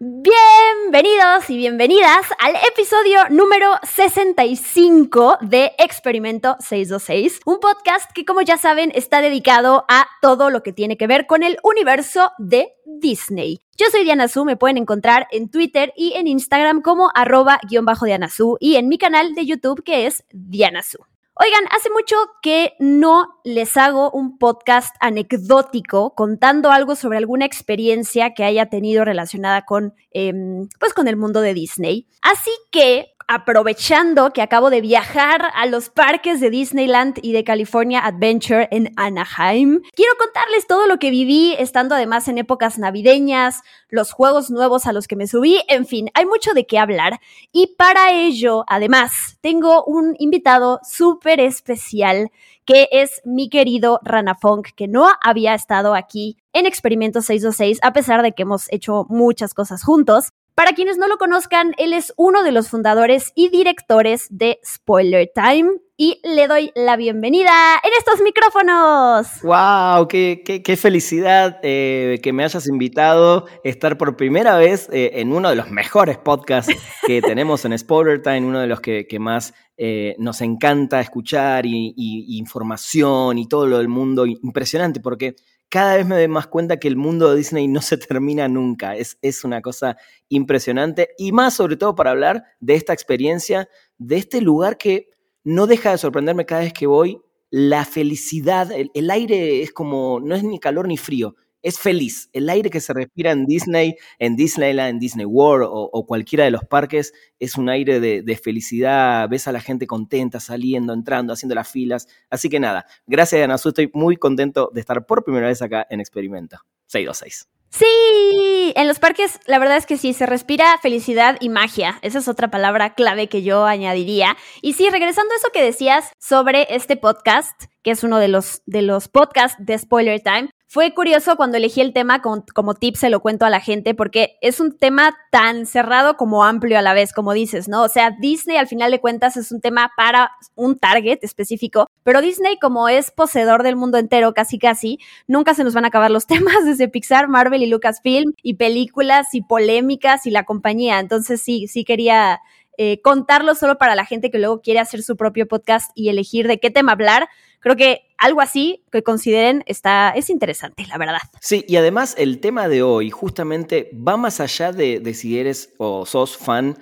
Bienvenidos y bienvenidas al episodio número 65 de Experimento 626, un podcast que como ya saben está dedicado a todo lo que tiene que ver con el universo de Disney. Yo soy Diana Su, me pueden encontrar en Twitter y en Instagram como arroba guion bajo Diana Su y en mi canal de YouTube que es Diana Su. Oigan, hace mucho que no les hago un podcast anecdótico contando algo sobre alguna experiencia que haya tenido relacionada con, em, pues, con el mundo de Disney. Así que aprovechando que acabo de viajar a los parques de Disneyland y de California Adventure en Anaheim, quiero contarles todo lo que viví estando además en épocas navideñas, los juegos nuevos a los que me subí, en fin, hay mucho de qué hablar y para ello, además, tengo un invitado súper especial que es mi querido Rana Funk, que no había estado aquí en Experimento 626, a pesar de que hemos hecho muchas cosas juntos. Para quienes no lo conozcan, él es uno de los fundadores y directores de Spoiler Time y le doy la bienvenida en estos micrófonos. ¡Wow! ¡Qué, qué, felicidad eh, que me hayas invitado a estar por primera vez eh, en uno de los mejores podcasts que tenemos en Spoiler Time, uno de los que, más eh, nos encanta escuchar y, y información y todo lo del mundo. Impresionante porque cada vez me doy más cuenta que el mundo de Disney no se termina nunca. Es, es, una cosa impresionante. Y más sobre todo para hablar de esta experiencia, de este lugar que no deja de sorprenderme cada vez que voy. La felicidad, el aire es como, no es ni calor ni frío, es feliz. El aire que se respira en Disney, en Disneyland, en Disney World o, cualquiera de los parques es un aire de, felicidad. Ves a la gente contenta saliendo, entrando, haciendo las filas. Así que nada, gracias Ana estoy muy contento de estar por primera vez acá en Experimento 626. Sí, en los parques la verdad es que sí, se respira felicidad y magia. Esa es otra palabra clave que yo añadiría. Y sí, regresando a eso que decías sobre este podcast, que es uno de los, de los podcasts de Spoiler Time, fue curioso cuando elegí el tema como tip, se lo cuento a la gente, porque es un tema tan cerrado como amplio a la vez, como dices, ¿no? O sea, Disney al final de cuentas es un tema para un target específico, pero Disney como es poseedor del mundo entero, casi casi, nunca se nos van a acabar los temas desde Pixar, Marvel y Lucasfilm, y películas y polémicas y la compañía. Entonces sí, sí quería eh, contarlo solo para la gente que luego quiere hacer su propio podcast y elegir de qué tema hablar Creo que algo así que consideren está, es interesante, la verdad. Sí, y además el tema de hoy justamente va más allá de, de si eres o sos fan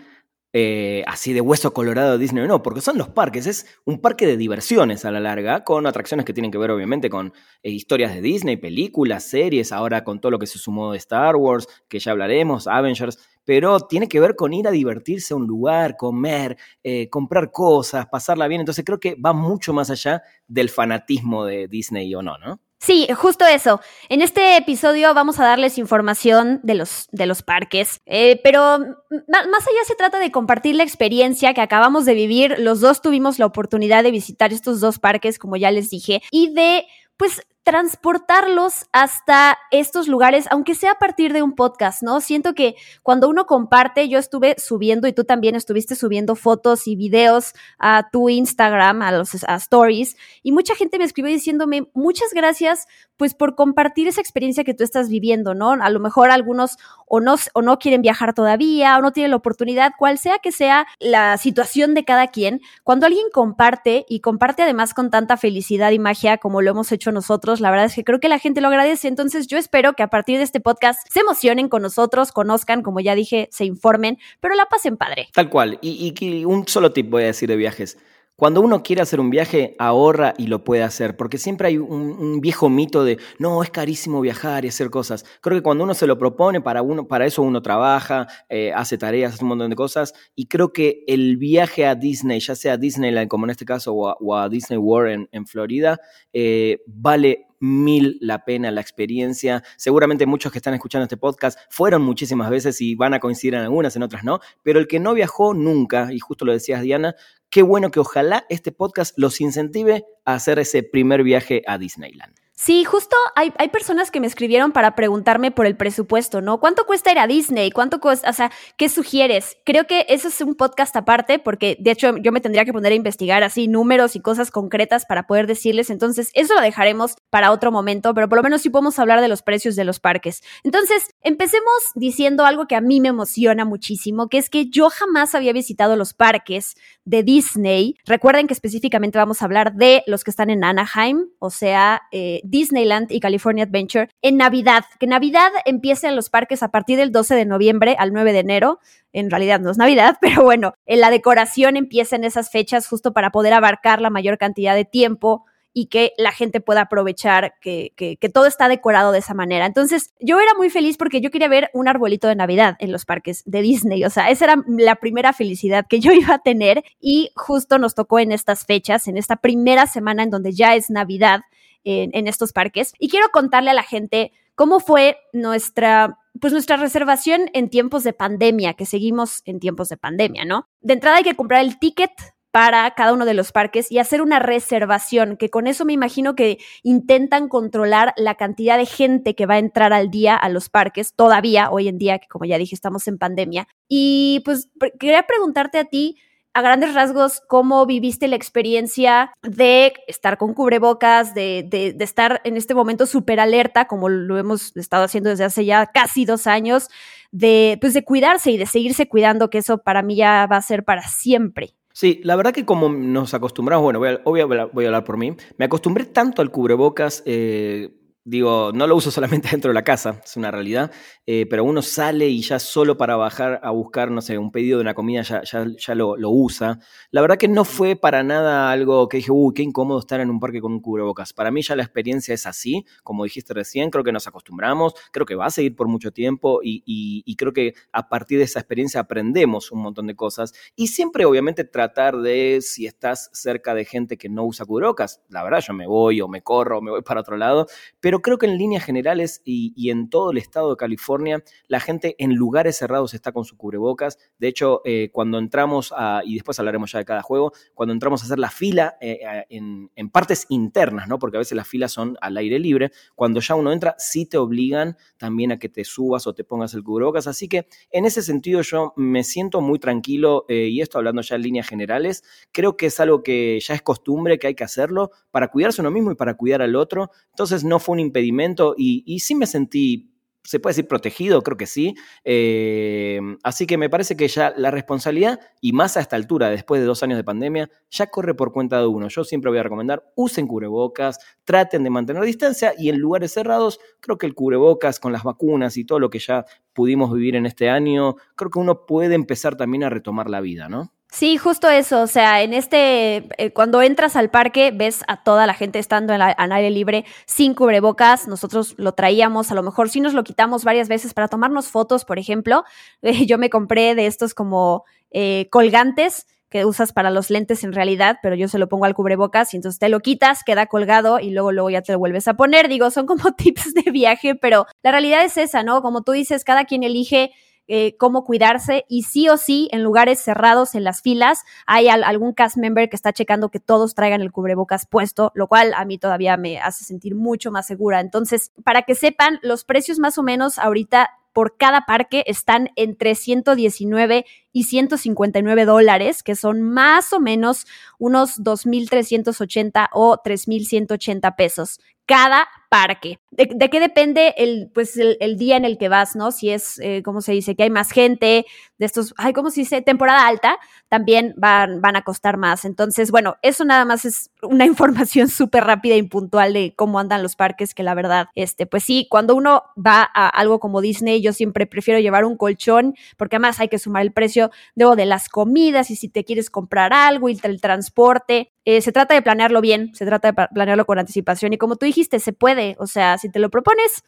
eh, así de hueso colorado de Disney. O no, porque son los parques, es un parque de diversiones a la larga, con atracciones que tienen que ver obviamente con eh, historias de Disney, películas, series, ahora con todo lo que se sumó de Star Wars, que ya hablaremos, Avengers, pero tiene que ver con ir a divertirse a un lugar, comer, eh, comprar cosas, pasarla bien, entonces creo que va mucho más allá del fanatismo de Disney o no, ¿no? Sí, justo eso. En este episodio vamos a darles información de los, de los parques, eh, pero más allá se trata de compartir la experiencia que acabamos de vivir. Los dos tuvimos la oportunidad de visitar estos dos parques, como ya les dije, y de, pues, transportarlos hasta estos lugares, aunque sea a partir de un podcast, ¿no? Siento que cuando uno comparte, yo estuve subiendo y tú también estuviste subiendo fotos y videos a tu Instagram, a los stories, y mucha gente me escribió diciéndome muchas gracias, pues por compartir esa experiencia que tú estás viviendo, ¿no? A lo mejor algunos o no, o no quieren viajar todavía, o no tienen la oportunidad, cual sea que sea la situación de cada quien, cuando alguien comparte y comparte además con tanta felicidad y magia como lo hemos hecho nosotros, la verdad es que creo que la gente lo agradece. Entonces yo espero que a partir de este podcast se emocionen con nosotros, conozcan, como ya dije, se informen, pero la pasen padre. Tal cual. Y, un solo tip voy a decir de viajes. Cuando uno quiere hacer un viaje, ahorra y lo puede hacer, porque siempre hay un, viejo mito de, no, es carísimo viajar y hacer cosas. Creo que cuando uno se lo propone, para, uno, para eso uno trabaja, eh, hace tareas, hace un montón de cosas, y creo que el viaje a Disney, ya sea a Disneyland como en este caso o a, Disney World en, Florida, eh, vale mil la pena la experiencia. Seguramente muchos que están escuchando este podcast fueron muchísimas veces y van a coincidir en algunas, en otras no, pero el que no viajó nunca, y justo lo decías Diana, qué bueno que ojalá este podcast los incentive a hacer ese primer viaje a Disneyland. Sí, justo hay, hay, personas que me escribieron para preguntarme por el presupuesto, ¿no? ¿Cuánto cuesta ir a Disney? ¿Cuánto cuesta? O sea, ¿qué sugieres? Creo que eso es un podcast aparte, porque de hecho yo me tendría que poner a investigar así números y cosas concretas para poder decirles. Entonces, eso lo dejaremos para otro momento, pero por lo menos sí podemos hablar de los precios de los parques. Entonces, empecemos diciendo algo que a mí me emociona muchísimo, que es que yo jamás había visitado los parques de Disney. Recuerden que específicamente vamos a hablar de los que están en Anaheim, o sea, eh, Disneyland y California Adventure en Navidad, que Navidad empieza en los parques a partir del 12 de noviembre al 9 de enero. En realidad no es Navidad, pero bueno, la decoración empieza en esas fechas justo para poder abarcar la mayor cantidad de tiempo y que la gente pueda aprovechar que, que, todo está decorado de esa manera. Entonces, yo era muy feliz porque yo quería ver un arbolito de Navidad en los parques de Disney. O sea, esa era la primera felicidad que yo iba a tener y justo nos tocó en estas fechas, en esta primera semana en donde ya es Navidad en, estos parques. Y quiero contarle a la gente cómo fue nuestra pues nuestra reservación en tiempos de pandemia, que seguimos en tiempos de pandemia, ¿no? De entrada hay que comprar el ticket para cada uno de los parques y hacer una reservación, que con eso me imagino que intentan controlar la cantidad de gente que va a entrar al día a los parques, todavía hoy en día, que como ya dije, estamos en pandemia. Y pues quería preguntarte a ti, a grandes rasgos, cómo viviste la experiencia de estar con cubrebocas, de, de, estar en este momento súper alerta, como lo hemos estado haciendo desde hace ya casi dos años, de, pues de cuidarse y de seguirse cuidando, que eso para mí ya va a ser para siempre. Sí, la verdad que como nos acostumbramos, bueno, voy voy a, voy a hablar por mí, me acostumbré tanto al cubrebocas. Eh, digo, no lo uso solamente dentro de la casa, es una realidad, eh, pero uno sale y ya solo para bajar a buscar, no sé, un pedido de una comida ya, ya, lo, lo, usa. La verdad que no fue para nada algo que dije, uy, qué incómodo estar en un parque con un cubrebocas. Para mí ya la experiencia es así, como dijiste recién, creo que nos acostumbramos, creo que va a seguir por mucho tiempo y, y, y creo que a partir de esa experiencia aprendemos un montón de cosas y siempre obviamente tratar de, si estás cerca de gente que no usa cubrebocas, la verdad yo me voy o me corro o me voy para otro lado, pero pero creo que en líneas generales y, en todo el estado de California, la gente en lugares cerrados está con su cubrebocas. De hecho, eh, cuando entramos a, y después hablaremos ya de cada juego, cuando entramos a hacer la fila eh, en, partes internas, ¿no? Porque a veces las filas son al aire libre, cuando ya uno entra, sí te obligan también a que te subas o te pongas el cubrebocas. Así que en ese sentido yo me siento muy tranquilo, eh, y esto hablando ya en líneas generales, creo que es algo que ya es costumbre, que hay que hacerlo para cuidarse uno mismo y para cuidar al otro. Entonces no fue un impedimento y, sí me sentí se puede decir protegido, creo que sí. Eh, así que me parece que ya la responsabilidad, y más a esta altura, después de dos años de pandemia, ya corre por cuenta de uno. Yo siempre voy a recomendar, usen cubrebocas, traten de mantener distancia y en lugares cerrados, creo que el cubrebocas con las vacunas y todo lo que ya pudimos vivir en este año, creo que uno puede empezar también a retomar la vida, ¿no? Sí, justo eso. O sea, en este, eh, cuando entras al parque, ves a toda la gente estando en, aire libre sin cubrebocas. Nosotros lo traíamos, a lo mejor sí nos lo quitamos varias veces para tomarnos fotos, por ejemplo. yo me compré de estos como eh, colgantes que usas para los lentes en realidad, pero yo se lo pongo al cubrebocas y entonces te lo quitas, queda colgado y luego luego ya te lo vuelves a poner. Digo, son como tips de viaje, pero la realidad es esa, ¿no? Como tú dices, cada quien elige eh, cómo cuidarse y sí o sí en lugares cerrados en las filas hay algún cast member que está checando que todos traigan el cubrebocas puesto, lo cual a mí todavía me hace sentir mucho más segura. Entonces, para que sepan, los precios más o menos ahorita por cada parque están entre 119 y 159 dólares, que son más o menos unos 2.380 o 3.180 pesos cada parque. ¿De, qué depende el, pues el, día en el que vas, no? Si es, eh, ¿cómo se dice? Que hay más gente, de estos, ay, ¿cómo se dice? Temporada alta, también van, van a costar más. Entonces, bueno, eso nada más es una información súper rápida y puntual de cómo andan los parques, que la verdad, este, pues sí, cuando uno va a algo como Disney, yo siempre prefiero llevar un colchón, porque además hay que sumar el precio de, de las comidas y si te quieres comprar algo y el transporte. Eh, se trata de planearlo bien, se trata de planearlo con anticipación y como tú dijiste, se puede, o sea, si te lo propones,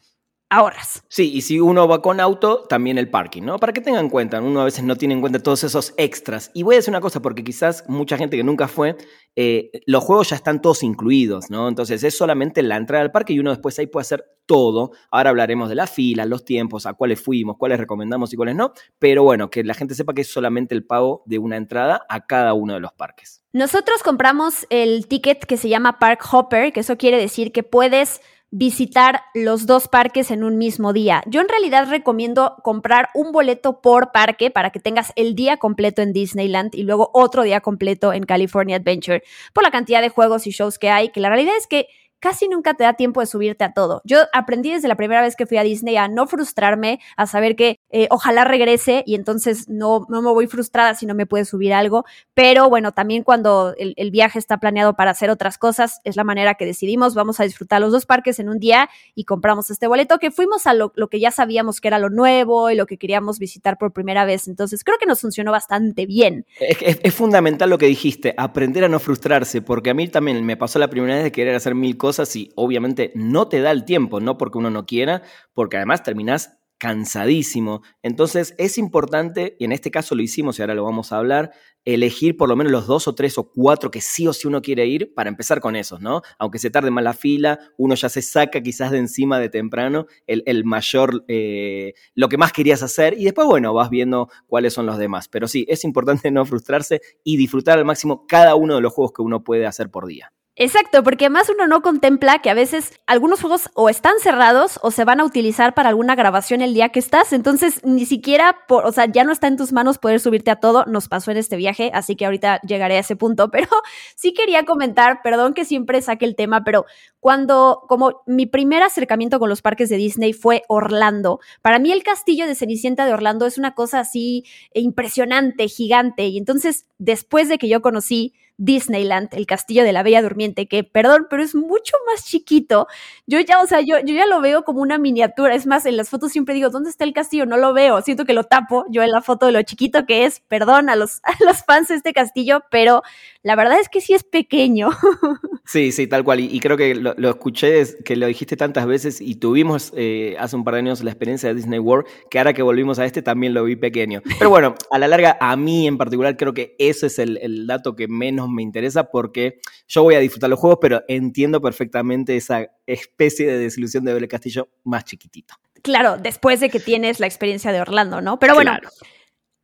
ahorras. Sí, y si uno va con auto, también el parking, ¿no? Para que tengan en cuenta, uno a veces no tiene en cuenta todos esos extras. Y voy a decir una cosa, porque quizás mucha gente que nunca fue, eh, los juegos ya están todos incluidos, ¿no? Entonces es solamente la entrada al parque y uno después ahí puede hacer todo. Ahora hablaremos de las filas, los tiempos, a cuáles fuimos, cuáles recomendamos y cuáles no. Pero bueno, que la gente sepa que es solamente el pago de una entrada a cada uno de los parques. Nosotros compramos el ticket que se llama Park Hopper, que eso quiere decir que puedes visitar los dos parques en un mismo día. Yo en realidad recomiendo comprar un boleto por parque para que tengas el día completo en Disneyland y luego otro día completo en California Adventure por la cantidad de juegos y shows que hay, que la realidad es que casi nunca te da tiempo de subirte a todo. Yo aprendí desde la primera vez que fui a Disney a no frustrarme, a saber que eh, ojalá regrese y entonces no, no me voy frustrada si no me puede subir algo. Pero bueno, también cuando el, viaje está planeado para hacer otras cosas, es la manera que decidimos, vamos a disfrutar los dos parques en un día y compramos este boleto que fuimos a lo, que ya sabíamos que era lo nuevo y lo que queríamos visitar por primera vez. Entonces creo que nos funcionó bastante bien. Es, es, es fundamental lo que dijiste, aprender a no frustrarse, porque a mí también me pasó la primera vez de querer hacer mil cosas cosas y obviamente no te da el tiempo, no porque uno no quiera, porque además terminás cansadísimo. Entonces es importante, y en este caso lo hicimos y ahora lo vamos a hablar, elegir por lo menos los dos o tres o cuatro que sí o sí uno quiere ir para empezar con esos, ¿no? Aunque se tarde más la fila, uno ya se saca quizás de encima de temprano el, el mayor, eh, lo que más querías hacer y después, bueno, vas viendo cuáles son los demás. Pero sí, es importante no frustrarse y disfrutar al máximo cada uno de los juegos que uno puede hacer por día. Exacto, porque además uno no contempla que a veces algunos juegos o están cerrados o se van a utilizar para alguna grabación el día que estás, entonces ni siquiera, por, o sea, ya no está en tus manos poder subirte a todo, nos pasó en este viaje, así que ahorita llegaré a ese punto, pero sí quería comentar, perdón que siempre saque el tema, pero cuando, como mi primer acercamiento con los parques de Disney fue Orlando, para mí el castillo de Cenicienta de Orlando es una cosa así impresionante, gigante, y entonces después de que yo conocí Disneyland, el castillo de la Bella Durmiente, que, perdón, pero es mucho más chiquito. Yo ya, o sea, yo, yo ya lo veo como una miniatura. Es más, en las fotos siempre digo, ¿dónde está el castillo? No lo veo. Siento que lo tapo yo en la foto de lo chiquito que es. Perdón a los, a los fans de este castillo, pero la verdad es que sí es pequeño. Sí, sí, tal cual. Y, creo que lo, lo, escuché, que lo dijiste tantas veces y tuvimos eh, hace un par de años la experiencia de Disney World, que ahora que volvimos a este también lo vi pequeño. Pero bueno, a la larga, a mí en particular, creo que ese es el, el dato que menos me interesa porque yo voy a disfrutar los juegos, pero entiendo perfectamente esa especie de desilusión de ver el castillo más chiquitito. Claro, después de que tienes la experiencia de Orlando, ¿no? Pero bueno, claro.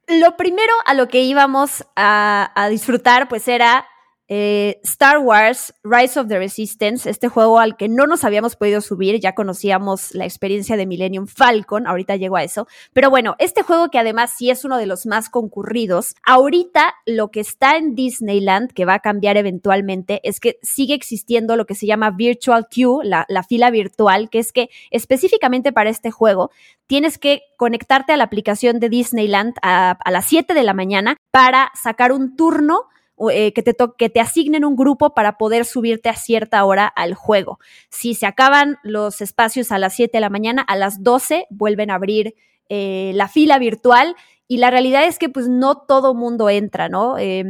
lo primero a lo que íbamos a, a disfrutar, pues era eh, Star Wars Rise of the Resistance, este juego al que no nos habíamos podido subir, ya conocíamos la experiencia de Millennium Falcon, ahorita llego a eso, pero bueno, este juego que además sí es uno de los más concurridos, ahorita lo que está en Disneyland, que va a cambiar eventualmente, es que sigue existiendo lo que se llama Virtual Queue, la, la fila virtual, que es que específicamente para este juego tienes que conectarte a la aplicación de Disneyland a, a las 7 de la mañana para sacar un turno eh, que, te que te asignen un grupo para poder subirte a cierta hora al juego. Si se acaban los espacios a las 7 de la mañana, a las 12 vuelven a abrir eh, la fila virtual y la realidad es que pues no todo mundo entra, ¿no? Eh,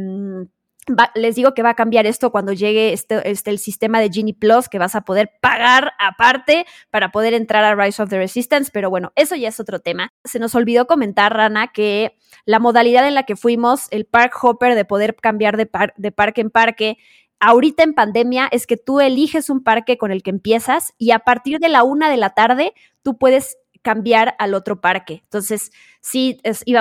Les digo que va a cambiar esto cuando llegue este, este, el sistema de Genie Plus, que vas a poder pagar aparte para poder entrar a Rise of the Resistance, pero bueno, eso ya es otro tema. Se nos olvidó comentar, Rana, que la modalidad en la que fuimos, el Park Hopper, de poder cambiar de, par de parque en parque, ahorita en pandemia es que tú eliges un parque con el que empiezas y a partir de la una de la tarde tú puedes cambiar al otro parque. Entonces, sí,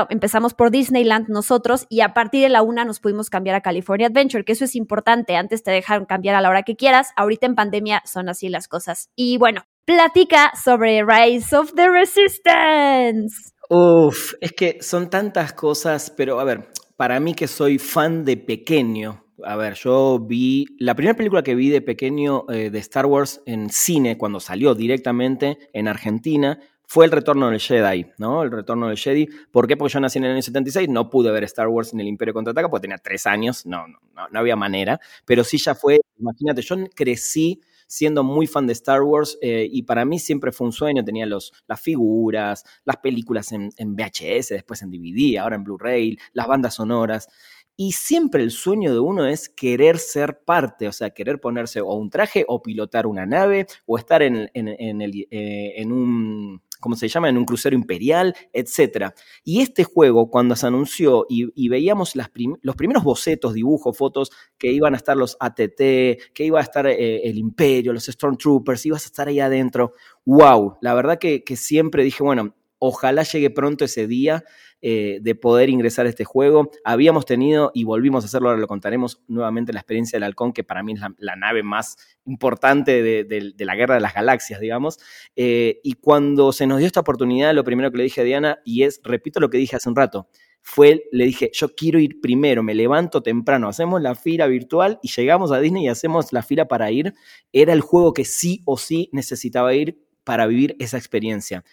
empezamos por Disneyland nosotros y a partir de la una nos pudimos cambiar a California Adventure, que eso es importante. Antes te dejaron cambiar a la hora que quieras. Ahorita en pandemia son así las cosas. Y bueno, platica sobre Rise of the Resistance. Uf, es que son tantas cosas, pero a ver, para mí que soy fan de pequeño, a ver, yo vi la primera película que vi de pequeño eh, de Star Wars en cine cuando salió directamente en Argentina fue el retorno del Jedi, ¿no? El retorno del Jedi. ¿Por qué? Porque yo nací en el año 76, no pude ver Star Wars en el Imperio Contraataca porque tenía tres años, no, no, no, había manera, pero sí ya fue, imagínate, yo crecí siendo muy fan de Star Wars eh, y para mí siempre fue un sueño, tenía los, las figuras, las películas en, en VHS, después en DVD, ahora en Blu-ray, las bandas sonoras. Y siempre el sueño de uno es querer ser parte, o sea, querer ponerse o un traje o pilotar una nave o estar en, en, el, eh, en un ¿cómo se llama? En un crucero imperial, etc. Y este juego, cuando se anunció y, veíamos las los primeros bocetos, dibujos, fotos, que iban a estar los ATT, que iba a estar eh, el Imperio, los Stormtroopers, ibas a estar ahí adentro, wow, la verdad que, que siempre dije, bueno, ojalá llegue pronto ese día eh, de poder ingresar a este juego. Habíamos tenido, y volvimos a hacerlo, ahora lo contaremos nuevamente, la experiencia del halcón, que para mí es la, nave más importante de, la guerra de las galaxias, digamos. Eh, y cuando se nos dio esta oportunidad, lo primero que le dije a Diana, y es, repito lo que dije hace un rato, fue, le dije, yo quiero ir primero, me levanto temprano, hacemos la fila virtual y llegamos a Disney y hacemos la fila para ir. Era el juego que sí o sí necesitaba ir para vivir esa experiencia.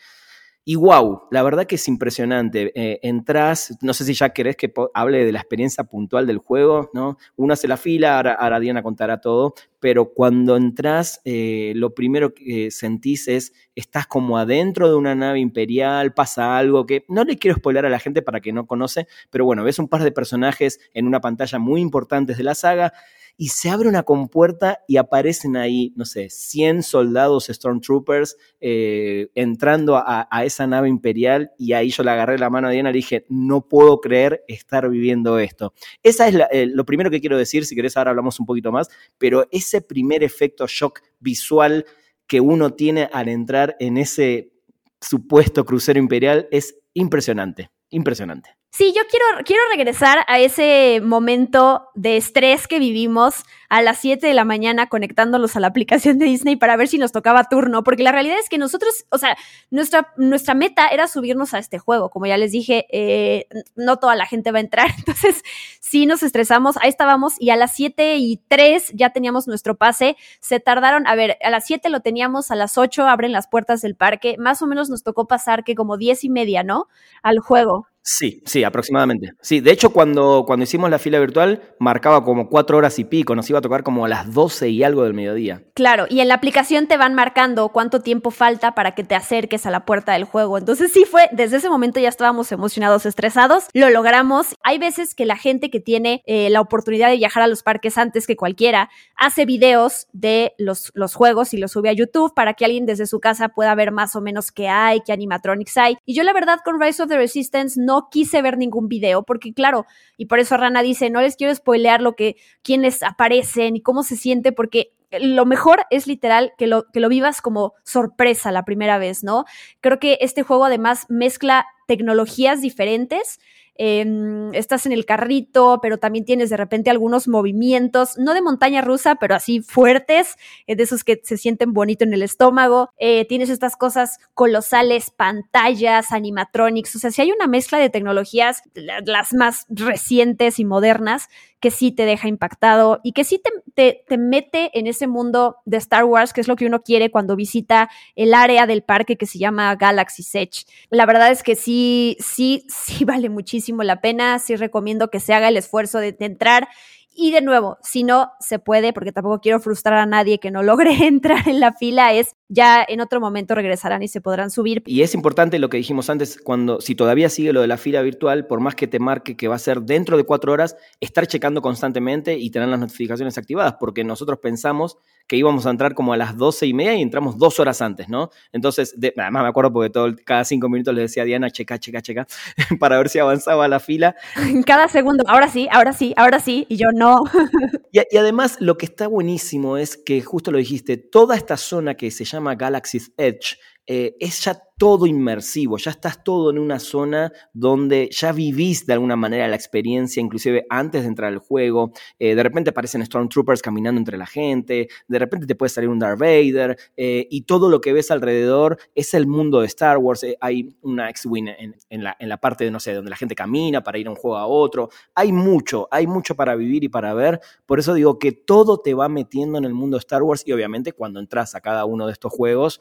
Y wow, la verdad que es impresionante. Eh, entras, no sé si ya querés que hable de la experiencia puntual del juego, ¿no? Uno hace la fila, ahora, Diana contará todo, pero cuando entras, eh, lo primero que sentís es, estás como adentro de una nave imperial, pasa algo que no le quiero spoiler a la gente para que no conoce, pero bueno, ves un par de personajes en una pantalla muy importantes de la saga y se abre una compuerta y aparecen ahí, no sé, 100 soldados Stormtroopers eh, entrando a, esa nave imperial y ahí yo le agarré la mano a Diana y dije, no puedo creer estar viviendo esto. Esa es eh, lo primero que quiero decir, si querés ahora hablamos un poquito más, pero ese primer efecto shock visual que uno tiene al entrar en ese supuesto crucero imperial es impresionante, impresionante. Sí, yo quiero, quiero regresar a ese momento de estrés que vivimos a las 7 de la mañana conectándolos a la aplicación de Disney para ver si nos tocaba turno, porque la realidad es que nosotros, o sea, nuestra, nuestra meta era subirnos a este juego. Como ya les dije, eh, no toda la gente va a entrar, entonces sí nos estresamos, ahí estábamos y a las 7 y 3 ya teníamos nuestro pase. Se tardaron, a ver, a las 7 lo teníamos, a las 8 abren las puertas del parque, más o menos nos tocó pasar que como 10 y media, ¿no? Al juego. Sí, sí, aproximadamente. Sí, de hecho, cuando, cuando hicimos la fila virtual, marcaba como cuatro horas y pico, nos iba a tocar como a las doce y algo del mediodía. Claro, y en la aplicación te van marcando cuánto tiempo falta para que te acerques a la puerta del juego. Entonces, sí fue, desde ese momento ya estábamos emocionados, estresados, lo logramos. Hay veces que la gente que tiene eh, la oportunidad de viajar a los parques antes que cualquiera hace videos de los, los juegos y los sube a YouTube para que alguien desde su casa pueda ver más o menos qué hay, qué animatronics hay. Y yo, la verdad, con Rise of the Resistance no no quise ver ningún video, porque claro, y por eso Rana dice, no les quiero spoilear lo que, quiénes aparecen y cómo se siente, porque lo mejor es literal que lo, que lo vivas como sorpresa la primera vez, ¿no? Creo que este juego además mezcla tecnologías diferentes Em, estás en el carrito, pero también tienes de repente algunos movimientos, no de montaña rusa, pero así fuertes, eh, de esos que se sienten bonito en el estómago. Eh, tienes estas cosas colosales, pantallas, animatronics, o sea, si hay una mezcla de tecnologías, las más recientes y modernas, que sí te deja impactado y que sí te, te, mete en ese mundo de Star Wars, que es lo que uno quiere cuando visita el área del parque que se llama Galaxy Edge. La verdad es que sí, sí, sí vale muchísimo la pena, sí recomiendo que se haga el esfuerzo de, de entrar y de nuevo, si no se puede, porque tampoco quiero frustrar a nadie que no logre entrar en la fila, es ya en otro momento regresarán y se podrán subir. Y es importante lo que dijimos antes, cuando si todavía sigue lo de la fila virtual, por más que te marque que va a ser dentro de cuatro horas, estar checando constantemente y tener las notificaciones activadas, porque nosotros pensamos que íbamos a entrar como a las doce y media y entramos dos horas antes, ¿no? Entonces, además me acuerdo porque todo, cada cinco minutos le decía a Diana, checa, checa, checa, para ver si avanzaba la fila. Cada segundo, ahora sí, ahora sí, ahora sí, y yo no. y además lo que está buenísimo es que, justo lo dijiste, toda esta zona que se llama Galaxy's Edge eh, es ya todo inmersivo, ya estás todo en una zona donde ya vivís de alguna manera la experiencia, inclusive antes de entrar al juego. Eh, de repente aparecen Stormtroopers caminando entre la gente, de repente te puede salir un Darth Vader, eh, y todo lo que ves alrededor es el mundo de Star Wars. hay una X-Wing en, la, en la parte de, no sé, donde la gente camina para ir a un juego a otro. Hay mucho, hay mucho para vivir y para ver. Por eso digo que todo te va metiendo en el mundo de Star Wars y obviamente cuando entras a cada uno de estos juegos,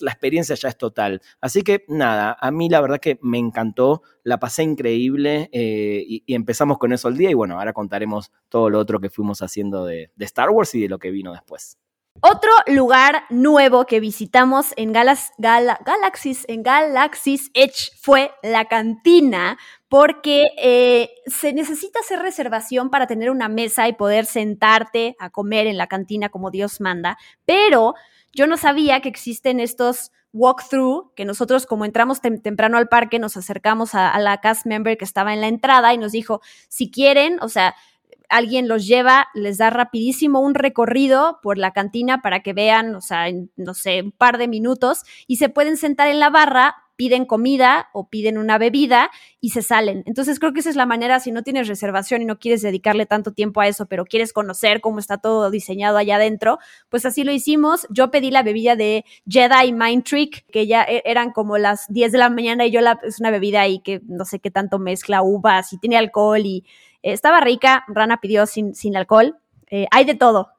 la experiencia ya es total. Así que nada, a mí la verdad que me encantó, la pasé increíble eh, y, empezamos con eso el día y bueno, ahora contaremos todo lo otro que fuimos haciendo de, Star Wars y de lo que vino después. Otro lugar nuevo que visitamos en Galaxis, en Galaxis Edge fue la cantina, porque eh, se necesita hacer reservación para tener una mesa y poder sentarte a comer en la cantina como Dios manda, pero yo no sabía que existen estos walkthrough, que nosotros como entramos temprano al parque, nos acercamos a, a la cast member que estaba en la entrada y nos dijo, si quieren, o sea, alguien los lleva, les da rapidísimo un recorrido por la cantina para que vean, o sea, en, no sé, un par de minutos y se pueden sentar en la barra, piden comida o piden una bebida y se salen. Entonces creo que esa es la manera, si no tienes reservación y no quieres dedicarle tanto tiempo a eso, pero quieres conocer cómo está todo diseñado allá adentro, pues así lo hicimos. Yo pedí la bebida de Jedi Mind Trick, que ya e, eran como las 10 de la mañana y yo la, es una bebida ahí que no sé qué tanto mezcla uvas y tiene alcohol y estaba rica, Rana pidió sin, sin alcohol. Eh, hay de todo.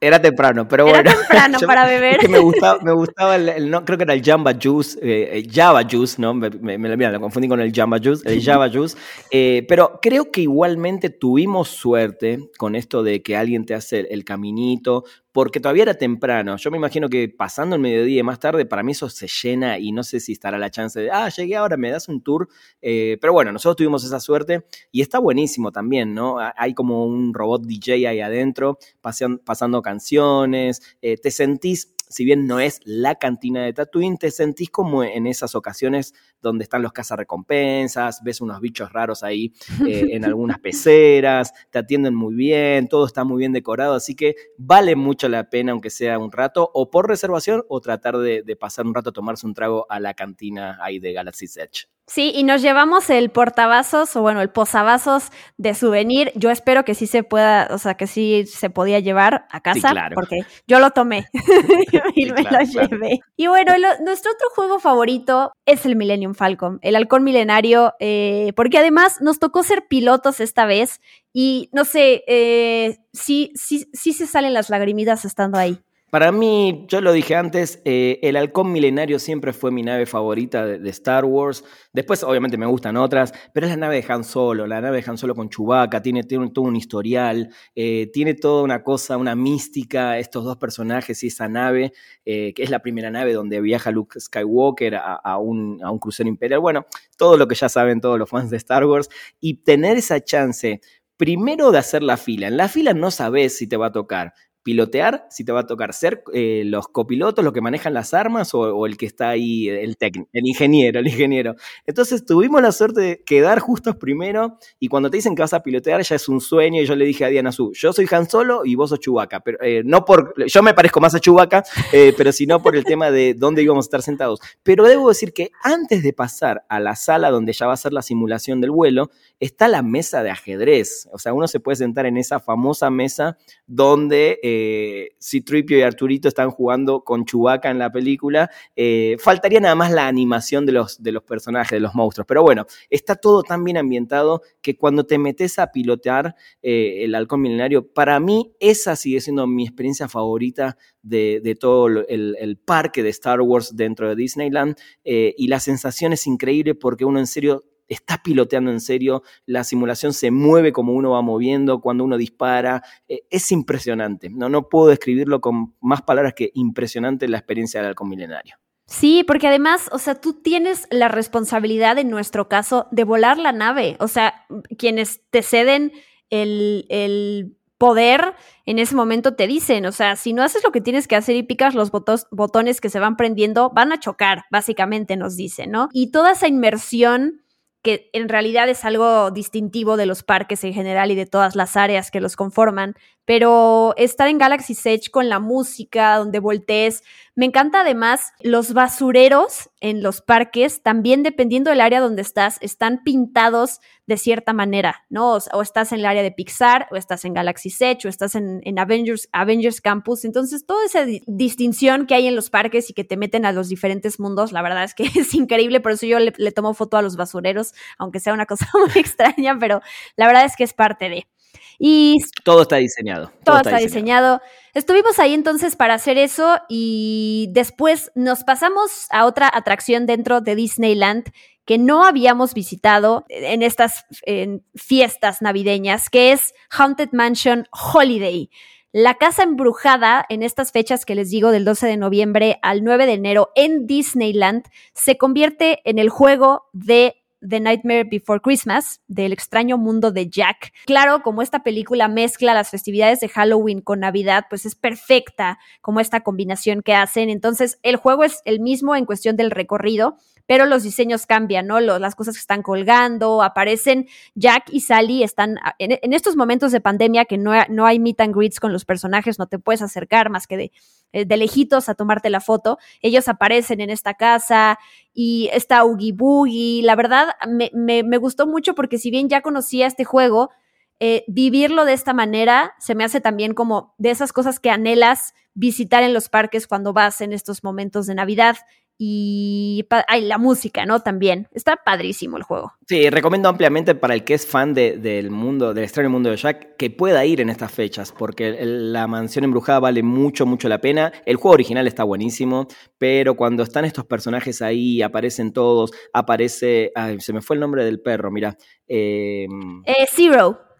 Era temprano, pero Era bueno. temprano para beber. Es que me gustaba, me gustaba el, no, creo que era el Jamba Juice, eh, eh, Java Juice, ¿no? Me, me, me, mira, lo confundí con el Jamba Juice, el Java Juice. Eh, pero creo que igualmente tuvimos suerte con esto de que alguien te hace el, el, caminito, porque todavía era temprano. Yo me imagino que pasando el mediodía y más tarde, para mí eso se llena y no sé si estará la chance de, ah, llegué ahora, me das un tour. Eh, pero bueno, nosotros tuvimos esa suerte y está buenísimo también, ¿no? Hay como un robot DJ ahí adentro, paseando pasando canciones, eh, te sentís, si bien no es la cantina de Tatooine, te sentís como en esas ocasiones donde están los cazarrecompensas, ves unos bichos raros ahí eh, en algunas peceras, te atienden muy bien, todo está muy bien decorado, así que vale mucho la pena, aunque sea un rato, o por reservación, o tratar de, de pasar un rato a tomarse un trago a la cantina ahí de Galaxy's Edge. Sí, y nos llevamos el portavasos o bueno, el posavasos de souvenir. Yo espero que sí se pueda, o sea, que sí se podía llevar a casa, sí, claro. porque yo lo tomé y sí, me claro, lo llevé. Claro. Y bueno, lo, nuestro otro juego favorito es el Millennium Falcon, el halcón milenario, eh, porque además nos tocó ser pilotos esta vez y no sé, eh, sí, sí, sí se salen las lagrimitas estando ahí. Para mí, yo lo dije antes, eh, el halcón milenario siempre fue mi nave favorita de, Star Wars. Después, obviamente, me gustan otras, pero es la nave de Han Solo, la nave de Han Solo con Chewbacca, tiene, tiene todo un historial, eh, tiene toda una cosa, una mística, estos dos personajes y esa nave, eh, que es la primera nave donde viaja Luke Skywalker a, a, un, a un crucero imperial. Bueno, todo lo que ya saben todos los fans de Star Wars. Y tener esa chance primero de hacer la fila. En la fila no sabes si te va a tocar pilotear, si te va a tocar ser eh, los copilotos, los que manejan las armas o, el que está ahí, el técnico, el ingeniero, el ingeniero. Entonces tuvimos la suerte de quedar justos primero y cuando te dicen que vas a pilotear ya es un sueño y yo le dije a Diana Su, yo soy Han Solo y vos sos Chewbacca, pero eh, no por, yo me parezco más a Chewbacca, eh, pero sino por el tema de dónde íbamos a estar sentados. Pero debo decir que antes de pasar a la sala donde ya va a ser la simulación del vuelo, está la mesa de ajedrez. O sea, uno se puede sentar en esa famosa mesa donde eh, Citripio y Arturito están jugando con Chewbacca en la película. Eh, faltaría nada más la animación de los, de los personajes, de los monstruos. Pero bueno, está todo tan bien ambientado que cuando te metes a pilotear eh, el halcón milenario, para mí esa sigue siendo mi experiencia favorita de, todo el, el, parque de Star Wars dentro de Disneyland. Eh, y la sensación es increíble porque uno en serio está piloteando en serio, la simulación se mueve como uno va moviendo, cuando uno dispara, eh, es impresionante, no, no puedo describirlo con más palabras que impresionante la experiencia del halcón milenario. Sí, porque además, o sea, tú tienes la responsabilidad en nuestro caso de volar la nave, o sea, quienes te ceden el, el poder en ese momento te dicen, o sea, si no haces lo que tienes que hacer y picas los botos, botones que se van prendiendo, van a chocar, básicamente nos dicen, ¿no? Y toda esa inmersión que en realidad es algo distintivo de los parques en general y de todas las áreas que los conforman, pero estar en Galaxy Edge con la música, donde voltees, me encanta además los basureros en los parques, también dependiendo del área donde estás, están pintados de cierta manera, ¿no? O, o estás en el área de Pixar, o estás en Galaxy Edge, o estás en, en Avengers, Avengers Campus, entonces toda esa di distinción que hay en los parques y que te meten a los diferentes mundos, la verdad es que es increíble, por eso yo le tomo foto a los basureros, aunque sea una cosa muy extraña, pero la verdad es que es parte de... Y todo está diseñado. Todo, todo está, está diseñado. diseñado. Estuvimos ahí entonces para hacer eso y después nos pasamos a otra atracción dentro de Disneyland que no habíamos visitado en estas en fiestas navideñas, que es Haunted Mansion Holiday. La Casa Embrujada, en estas fechas que les digo, del 12 de noviembre al 9 de enero en Disneyland, se convierte en el juego de The Nightmare Before Christmas, del extraño mundo de Jack. Claro, como esta película mezcla las festividades de Halloween con Navidad, pues es perfecta como esta combinación que hacen. Entonces, el juego es el mismo en cuestión del recorrido, pero los diseños cambian, ¿no? las cosas que están colgando, aparecen Jack y Sally, están en, estos momentos de pandemia que no, no hay meet and greets con los personajes, no te puedes acercar más que de eh, de lejitos a tomarte la foto. Ellos aparecen en esta casa y está Oogie Boogie. La verdad, me, me, gustó mucho porque si bien ya conocía este juego, eh, vivirlo de esta manera se me hace también como de esas cosas que anhelas visitar en los parques cuando vas en estos momentos de Navidad y ay, la música, ¿no? También. Está padrísimo el juego. Sí, recomiendo ampliamente para el que es fan del mundo, del extraño mundo de Jack, que pueda ir en estas fechas, porque la mansión embrujada vale mucho, mucho la pena. El juego original está buenísimo, pero cuando están estos personajes ahí, aparecen todos, aparece. Ay, se me fue el nombre del perro, mira. Eh, eh, Zero.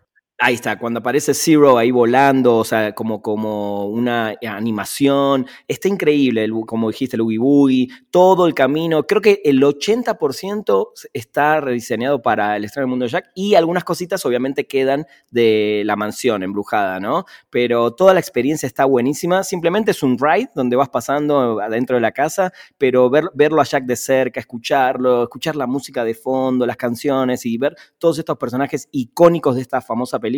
Ahí está, cuando aparece Zero ahí volando, o sea, como, como una animación, está increíble, como dijiste, el Oogie Boogie, todo el camino, creo que el 80% está rediseñado para el extraño mundo de Jack y algunas cositas obviamente quedan de la mansión embrujada, ¿no? Pero toda la experiencia está buenísima, simplemente es un ride donde vas pasando adentro de la casa, pero ver, verlo a Jack de cerca, escucharlo, escuchar la música de fondo, las canciones y ver todos estos personajes icónicos de esta famosa película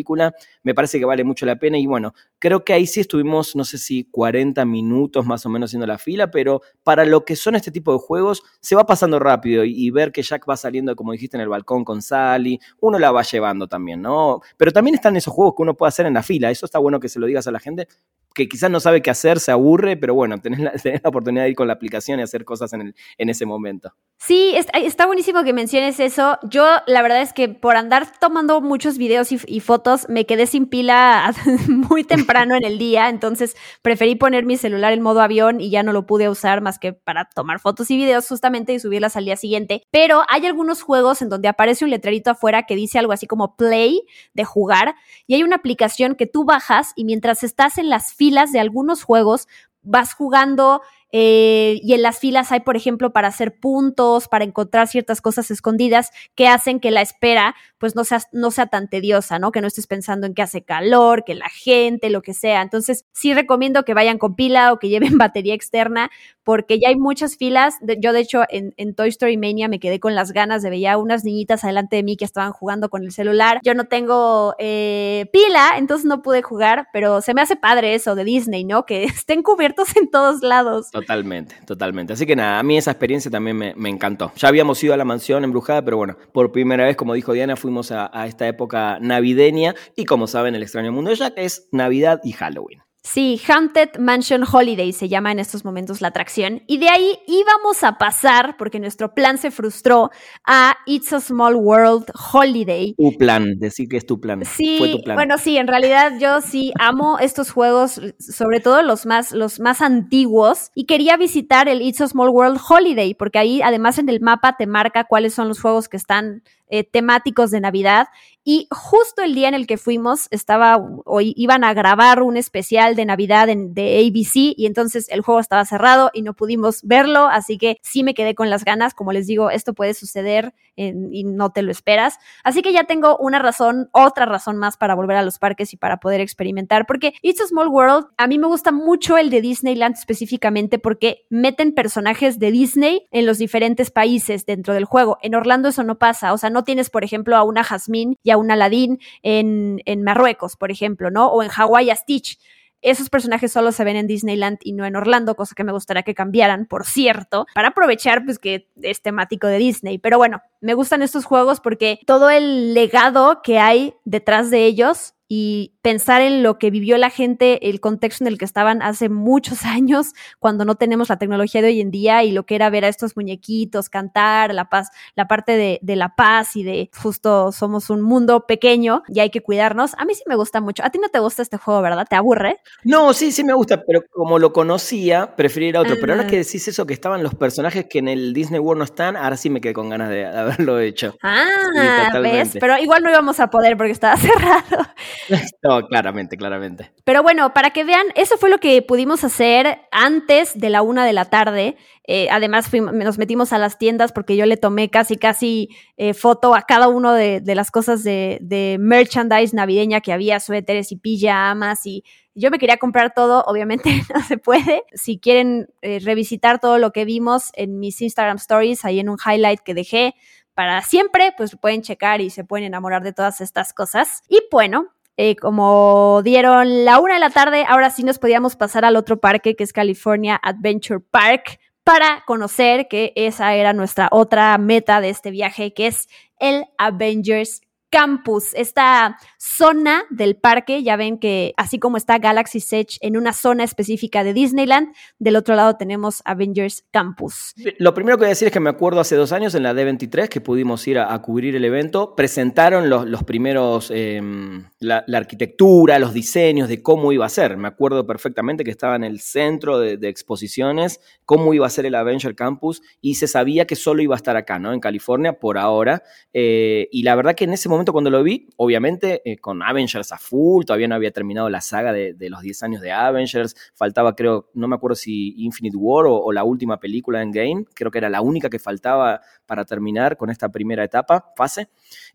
me parece que vale mucho la pena y bueno, creo que ahí sí estuvimos, no sé si 40 minutos más o menos haciendo la fila, pero para lo que son este tipo de juegos, se va pasando rápido y, ver que Jack va saliendo, como dijiste, en el balcón con Sally, uno la va llevando también, ¿no? Pero también están esos juegos que uno puede hacer en la fila, eso está bueno que se lo digas a la gente, que quizás no sabe qué hacer, se aburre, pero bueno, tenés la, oportunidad de ir con la aplicación y hacer cosas en, el, en ese momento. Sí, está, buenísimo que menciones eso. Yo la verdad es que por andar tomando muchos videos y, fotos me quedé sin pila muy temprano en el día, entonces preferí poner mi celular en modo avión y ya no lo pude usar más que para tomar fotos y videos justamente y subirlas al día siguiente. Pero hay algunos juegos en donde aparece un letrerito afuera que dice algo así como play de jugar y hay una aplicación que tú bajas y mientras estás en las filas de algunos juegos vas jugando eh, y en las filas hay, por ejemplo, para hacer puntos, para encontrar ciertas cosas escondidas que hacen que la espera pues no sea, no sea tan tediosa, ¿no? Que no estés pensando en que hace calor, que la gente, lo que sea. Entonces, sí recomiendo que vayan con pila o que lleven batería externa porque ya hay muchas filas. Yo, de hecho, en, Toy Story Mania me quedé con las ganas de ver a unas niñitas adelante de mí que estaban jugando con el celular. Yo no tengo eh, pila, entonces no pude jugar, pero se me hace padre eso de Disney, ¿no? Que estén cubiertos en todos lados. Totalmente, totalmente. Así que nada, a mí esa experiencia también me, encantó. Ya habíamos ido a la mansión embrujada, pero bueno, por primera vez, como dijo Diana, fuimos a, a esta época navideña y como saben, el extraño mundo de Jack es Navidad y Halloween. Sí, Haunted Mansion Holiday se llama en estos momentos la atracción. Y de ahí íbamos a pasar, porque nuestro plan se frustró, a It's a Small World Holiday. Tu plan, decir que es tu plan. Sí, bueno, sí, en realidad yo sí amo estos juegos, sobre todo los más, los más antiguos, y quería visitar el It's a Small World Holiday, porque ahí además en el mapa te marca cuáles son los juegos que están eh, temáticos de Navidad. Y justo el día en el que fuimos, estaba, o iban a grabar un especial de Navidad en, de ABC y entonces el juego estaba cerrado y no pudimos verlo, así que sí me quedé con las ganas. Como les digo, esto puede suceder y no te lo esperas. Así que ya tengo una razón, otra razón más para volver a los parques y para poder experimentar, porque It's a Small World, a mí me gusta mucho el de Disneyland específicamente porque meten personajes de Disney en los diferentes países dentro del juego. En Orlando eso no pasa, o sea, no tienes, por ejemplo, a una Jasmine y a un Aladdin en, en Marruecos, por ejemplo, ¿no? O en Hawái a Stitch. Esos personajes solo se ven en Disneyland y no en Orlando, cosa que me gustaría que cambiaran, por cierto, para aprovechar pues que es temático de Disney. Pero bueno, me gustan estos juegos porque todo el legado que hay detrás de ellos y pensar en lo que vivió la gente, el contexto en el que estaban hace muchos años, cuando no tenemos la tecnología de hoy en día y lo que era ver a estos muñequitos, cantar, la paz, la parte de, de la paz y de justo somos un mundo pequeño y hay que cuidarnos. A mí sí me gusta mucho. A ti no te gusta este juego, ¿verdad? ¿Te aburre? No, sí, sí me gusta, pero como lo conocía, preferí ir a otro. Pero ahora ah. que decís eso, que estaban los personajes que en el Disney World no están, ahora sí me quedé con ganas de, haberlo hecho. Ah, ¿ves? Pero igual no íbamos a poder porque estaba cerrado. No, Claramente, claramente. Pero bueno, para que vean, eso fue lo que pudimos hacer antes de la una de la tarde. Eh, además, nos metimos a las tiendas porque yo le tomé casi, casi eh, foto a cada uno de, las cosas de, de, merchandise navideña que había, suéteres y pijamas y yo me quería comprar todo, obviamente no se puede. Si quieren eh, revisitar todo lo que vimos en mis Instagram Stories, ahí en un highlight que dejé para siempre, pues pueden checar y se pueden enamorar de todas estas cosas. Y bueno, eh, como dieron la una de la tarde, ahora sí nos podíamos pasar al otro parque que es California Adventure Park para conocer que esa era nuestra otra meta de este viaje, que es el Avengers Campus, esta zona del parque. Ya ven que así como está Galaxy Edge en una zona específica de Disneyland, del otro lado tenemos Avengers Campus. Lo primero que voy a decir es que me acuerdo hace dos años en la D23 que pudimos ir a, cubrir el evento, presentaron los, primeros, em, la, arquitectura, los diseños de cómo iba a ser. Me acuerdo perfectamente que estaba en el centro de, exposiciones, cómo iba a ser el Avenger Campus y se sabía que solo iba a estar acá, ¿no? En California por ahora. Eh, y la verdad que en ese momento cuando lo vi, obviamente eh, con Avengers a full, todavía no había terminado la saga de, los 10 años de Avengers, faltaba creo, no me acuerdo si Infinite War o, la última película en Game, creo que era la única que faltaba para terminar con esta primera etapa, fase.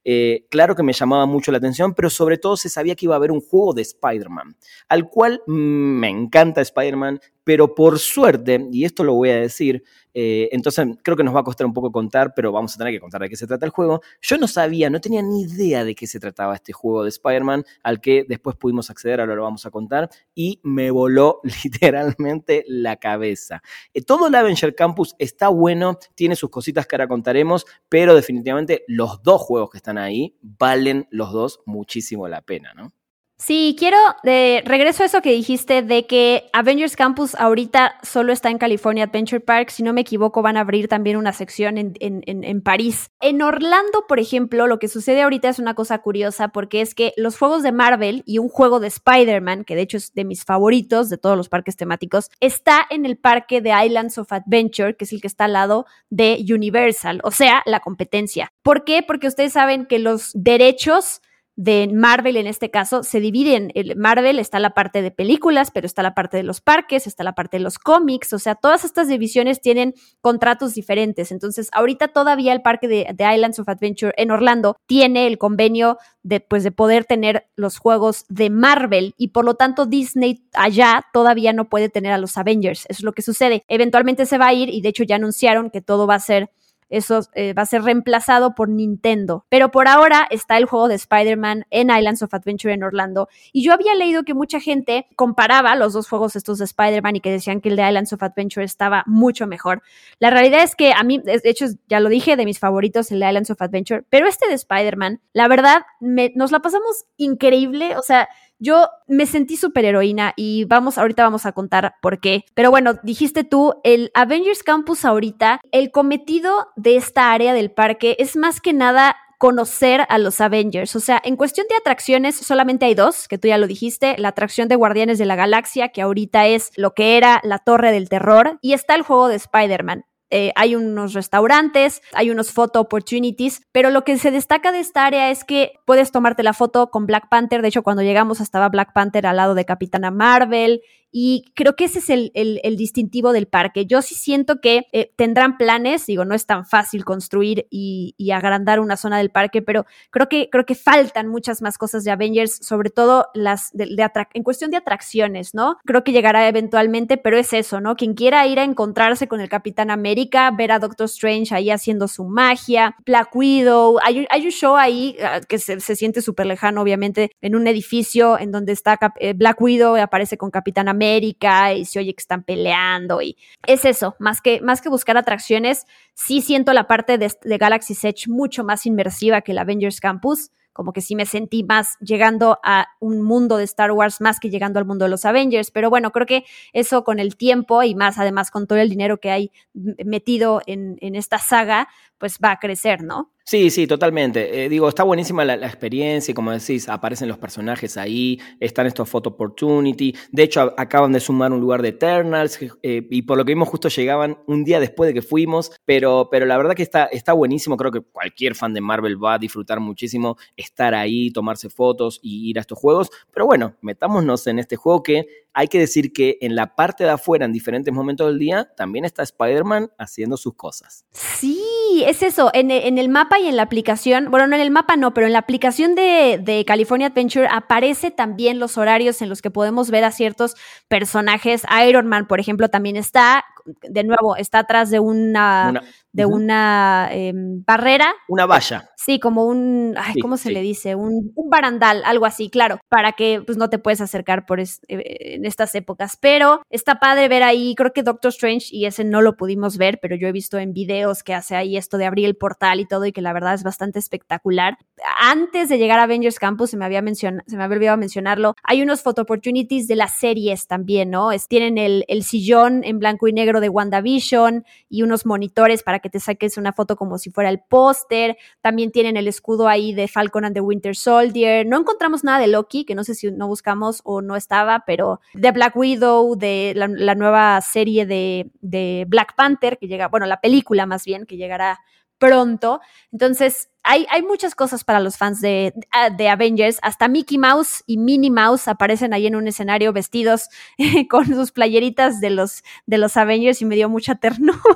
Eh, claro que me llamaba mucho la atención, pero sobre todo se sabía que iba a haber un juego de Spider-Man, al cual mm, me encanta Spider-Man, pero por suerte, y esto lo voy a decir, eh, entonces creo que nos va a costar un poco contar, pero vamos a tener que contar de qué se trata el juego. Yo no sabía, no tenía ni idea de qué se trataba este juego de Spider-Man, al que después pudimos acceder, ahora lo vamos a contar, y me voló literalmente la cabeza. Eh, todo el Avenger Campus está bueno, tiene sus cositas que ahora contaremos, pero definitivamente los dos juegos que están ahí valen los dos muchísimo la pena, ¿no? Sí, quiero de regreso a eso que dijiste de que Avengers Campus ahorita solo está en California Adventure Park. Si no me equivoco, van a abrir también una sección en, en, en, París. En Orlando, por ejemplo, lo que sucede ahorita es una cosa curiosa porque es que los juegos de Marvel y un juego de Spider-Man, que de hecho es de mis favoritos de todos los parques temáticos, está en el parque de Islands of Adventure, que es el que está al lado de Universal, o sea, la competencia. ¿Por qué? Porque ustedes saben que los derechos de Marvel en este caso se dividen. El Marvel está la parte de películas, pero está la parte de los parques, está la parte de los cómics, o sea, todas estas divisiones tienen contratos diferentes. Entonces, ahorita todavía el parque de, Islands of Adventure en Orlando tiene el convenio de, pues, de poder tener los juegos de Marvel y por lo tanto Disney allá todavía no puede tener a los Avengers. Eso es lo que sucede. Eventualmente se va a ir y de hecho ya anunciaron que todo va a ser eso eh, va a ser reemplazado por Nintendo. Pero por ahora está el juego de Spider-Man en Islands of Adventure en Orlando. Y yo había leído que mucha gente comparaba los dos juegos estos de Spider-Man y que decían que el de Islands of Adventure estaba mucho mejor. La realidad es que a mí, de hecho, ya lo dije, de mis favoritos el de Islands of Adventure, pero este de Spider-Man, la verdad, nos la pasamos increíble. O sea, yo me sentí súper heroína y vamos, ahorita vamos a contar por qué. Pero bueno, dijiste tú, el Avengers Campus ahorita, el cometido de esta área del parque es más que nada conocer a los Avengers. O sea, en cuestión de atracciones, solamente hay dos, que tú ya lo dijiste, la atracción de Guardianes de la Galaxia, que ahorita es lo que era la Torre del Terror, y está el juego de Spider-Man. Eh, hay unos restaurantes, hay unos photo opportunities, pero lo que se destaca de esta área es que puedes tomarte la foto con Black Panther. De hecho, cuando llegamos estaba Black Panther al lado de Capitana Marvel y creo que ese es el, distintivo del parque. Yo sí siento que eh, tendrán planes, digo, no es tan fácil construir y, agrandar una zona del parque, pero creo que, creo que faltan muchas más cosas de Avengers, sobre todo las de, en cuestión de atracciones, ¿no? Creo que llegará eventualmente, pero es eso, ¿no? Quien quiera ir a encontrarse con el Capitán América, ver a Doctor Strange ahí haciendo su magia, Black Widow, hay, hay un show ahí ah, que se, siente súper lejano, obviamente, en un edificio en donde está eh, Black Widow, aparece con Capitán América América y se oye que están peleando y es eso, más que, más que buscar atracciones, sí siento la parte de, de Galaxy Edge mucho más inmersiva que el Avengers Campus como que sí me sentí más llegando a un mundo de Star Wars más que llegando al mundo de los Avengers. Pero bueno, creo que eso con el tiempo y más además con todo el dinero que hay metido en, esta saga, pues va a crecer, ¿no? Sí, sí, totalmente. Eh, digo, está buenísima la, experiencia y como decís, aparecen los personajes ahí, están estos photo opportunity. De hecho, acaban de sumar un lugar de Eternals eh, y por lo que vimos justo llegaban un día después de que fuimos, pero, pero la verdad que está, está buenísimo. Creo que cualquier fan de Marvel va a disfrutar muchísimo estar ahí, tomarse fotos y ir a estos juegos. Pero bueno, metámonos en este juego que hay que decir que en la parte de afuera, en diferentes momentos del día, también está Spider-Man haciendo sus cosas. Sí, es eso. En, el mapa y en la aplicación, bueno, no en el mapa no, pero en la aplicación de, de, California Adventure aparece también los horarios en los que podemos ver a ciertos personajes. Iron Man, por ejemplo, también está. De nuevo, está atrás de una de una em, barrera. Una valla. Sí, como un, ay, ¿cómo se le dice? Un, barandal, algo así, claro, para que pues no te puedes acercar por eh, en estas épocas. Pero está padre ver ahí, creo que Doctor Strange, y ese no lo pudimos ver, pero yo he visto en videos que hace ahí esto de abrir el portal y todo, y que la verdad es bastante espectacular. Antes de llegar a Avengers Campus, se me había, mencionado, se me había olvidado mencionarlo, hay unos photo opportunities de las series también, ¿no? Es, tienen el, el sillón en blanco y negro de WandaVision y unos monitores para que te saques una foto como si fuera el póster. También tienen el escudo ahí de Falcon and the Winter Soldier. No encontramos nada de Loki, que no sé si no buscamos o no estaba, pero de Black Widow, de la, nueva serie de, de Black Panther, que llega, bueno, la película más bien, que llegará pronto. Entonces, hay, muchas cosas para los fans de, de, Avengers. Hasta Mickey Mouse y Minnie Mouse aparecen ahí en un escenario vestidos con sus playeritas de los, de los Avengers y me dio mucha ternura.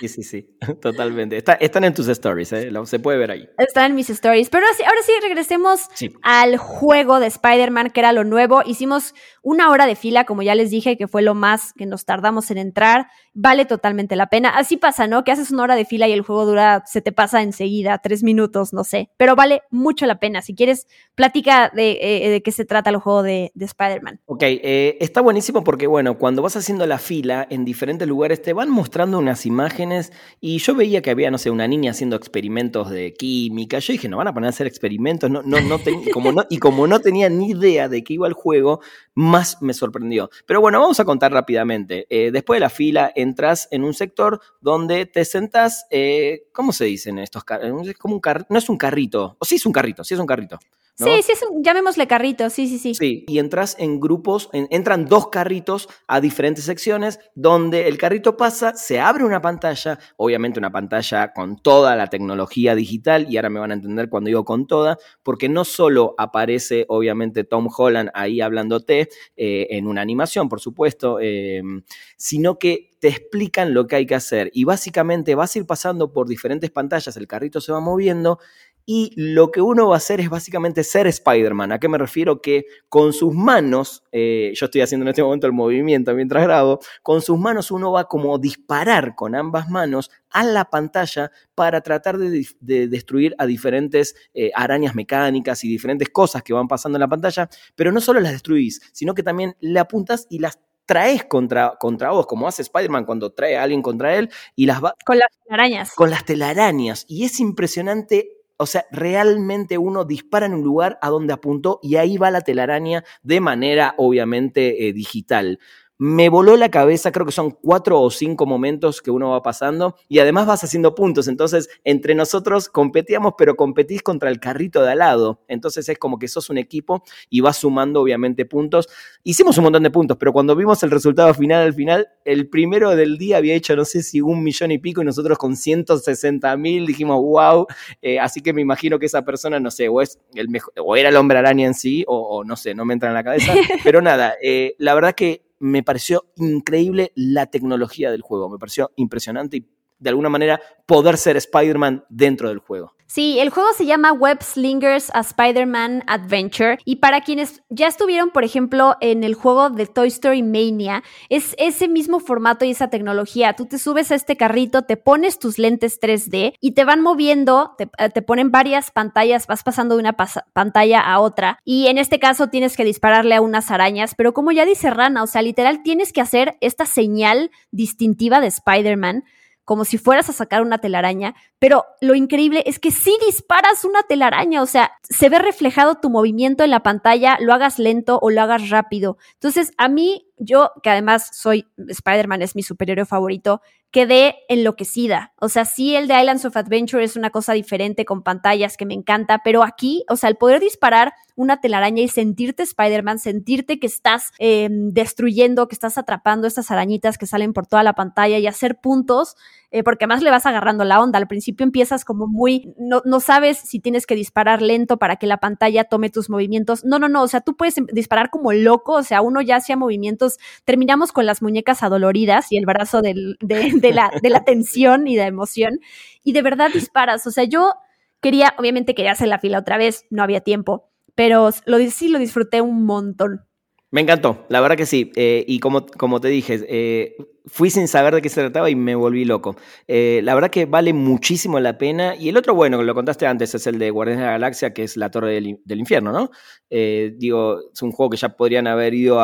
Sí, sí, sí, totalmente. están en tus stories, ¿eh? se puede ver ahí. Están en mis stories. Pero ahora sí, ahora sí regresemos al juego de Spider-Man, que era lo nuevo. Hicimos una hora de fila, como ya les dije, que fue lo más que nos tardamos en entrar. Vale totalmente la pena. Así pasa, ¿no? Que haces una hora de fila y el juego dura, se te pasa enseguida tres minutos, no sé, pero vale mucho la pena. Si quieres, platica de, eh, qué se trata el juego de, de Spider-Man. Ok, eh, está buenísimo porque, bueno, cuando vas haciendo la fila en diferentes lugares te van mostrando unas imágenes y yo veía que había, no sé, una niña haciendo experimentos de química. Yo dije, no van a poner a hacer experimentos, no, no, no, como no y como no tenía ni idea de qué iba el juego, más me sorprendió. Pero bueno, vamos a contar rápidamente. Eh, después de la fila, entras en un sector donde te sentas, ¿cómo se dicen estos? como un carrito, no es un carrito, o sí es un carrito, sí es un carrito. Sí, sí, es un, llamémosle carrito, sí, sí, sí. Sí, y entras en grupos, entran dos carritos a diferentes secciones donde el carrito pasa, se abre una pantalla, obviamente una pantalla con toda la tecnología digital, y ahora me van a entender cuando digo con toda, porque no solo aparece obviamente Tom Holland ahí hablándote eh, en una animación, por supuesto, em, sino que te explican lo que hay que hacer y básicamente vas a ir pasando por diferentes pantallas, el carrito se va moviendo y lo que uno va a hacer es básicamente ser Spider-Man. ¿A qué me refiero? Que con sus manos, eh, yo estoy haciendo en este momento el movimiento mientras grabo, con sus manos uno va como disparar con ambas manos a la pantalla para tratar de, destruir a diferentes eh, arañas mecánicas y diferentes cosas que van pasando en la pantalla, pero no solo las destruís, sino que también le apuntas y las traes contra, contra vos, como hace Spider-Man cuando trae a alguien contra él y las va... Con las telarañas. Con las telarañas. Y es impresionante o sea, realmente uno dispara en un lugar a donde apuntó y ahí va la telaraña de manera obviamente eh, digital me voló la cabeza, creo que son cuatro o cinco momentos que uno va pasando y además vas haciendo puntos, entonces entre nosotros competíamos, pero competís contra el carrito de al lado, entonces es como que sos un equipo y vas sumando obviamente puntos. Hicimos un montón de puntos, pero cuando vimos el resultado final al final, el primero del día había hecho no sé si un millón y pico y nosotros con 160 mil dijimos, wow, eh, así que me imagino que esa persona, no sé, o, es el mejor, o era el hombre araña en sí, o, no sé, no me entra en la cabeza, pero nada, eh, la verdad que me pareció increíble la tecnología del juego, me pareció impresionante y de alguna manera poder ser Spider-Man dentro del juego. Sí, el juego se llama Web Slingers a Spider-Man Adventure y para quienes ya estuvieron, por ejemplo, en el juego de Toy Story Mania, es ese mismo formato y esa tecnología. Tú te subes a este carrito, te pones tus lentes 3D y te van moviendo, te, eh, ponen varias pantallas, vas pasando de una pantalla a otra y en este caso tienes que dispararle a unas arañas, pero como ya dice Rana, o sea, literal tienes que hacer esta señal distintiva de Spider-Man como si fueras a sacar una telaraña, pero lo increíble es que si disparas una telaraña, o sea, se ve reflejado tu movimiento en la pantalla, lo hagas lento o lo hagas rápido. Entonces, a mí yo, que además soy Spider-Man, es mi superhéroe favorito, quedé enloquecida. O sea, sí, el de Islands of Adventure es una cosa diferente con pantallas que me encanta, pero aquí, o sea, el poder disparar una telaraña y sentirte Spider-Man, sentirte que estás eh, destruyendo, que estás atrapando estas arañitas que salen por toda la pantalla y hacer puntos, eh, porque además le vas agarrando la onda. Al principio empiezas como muy, no, no sabes si tienes que disparar lento para que la pantalla tome tus movimientos. No, no, no, o sea, tú puedes disparar como loco, o sea, uno ya hacía movimientos, terminamos con las muñecas adoloridas y el brazo de, la, la tensión y de emoción, y de verdad disparas. O sea, yo quería, obviamente quería hacer la fila otra vez, no había tiempo pero lo, sí lo disfruté un montón. Me encantó, la verdad que sí. Eh, y como, como te dije, eh, fui sin saber de qué se trataba y me volví loco. Eh, la verdad que vale muchísimo la pena. Y el otro bueno, que lo contaste antes, es el de Guardianes de la Galaxia, que es la Torre del, Infierno, ¿no? Eh, digo, es un juego que ya podrían haber ido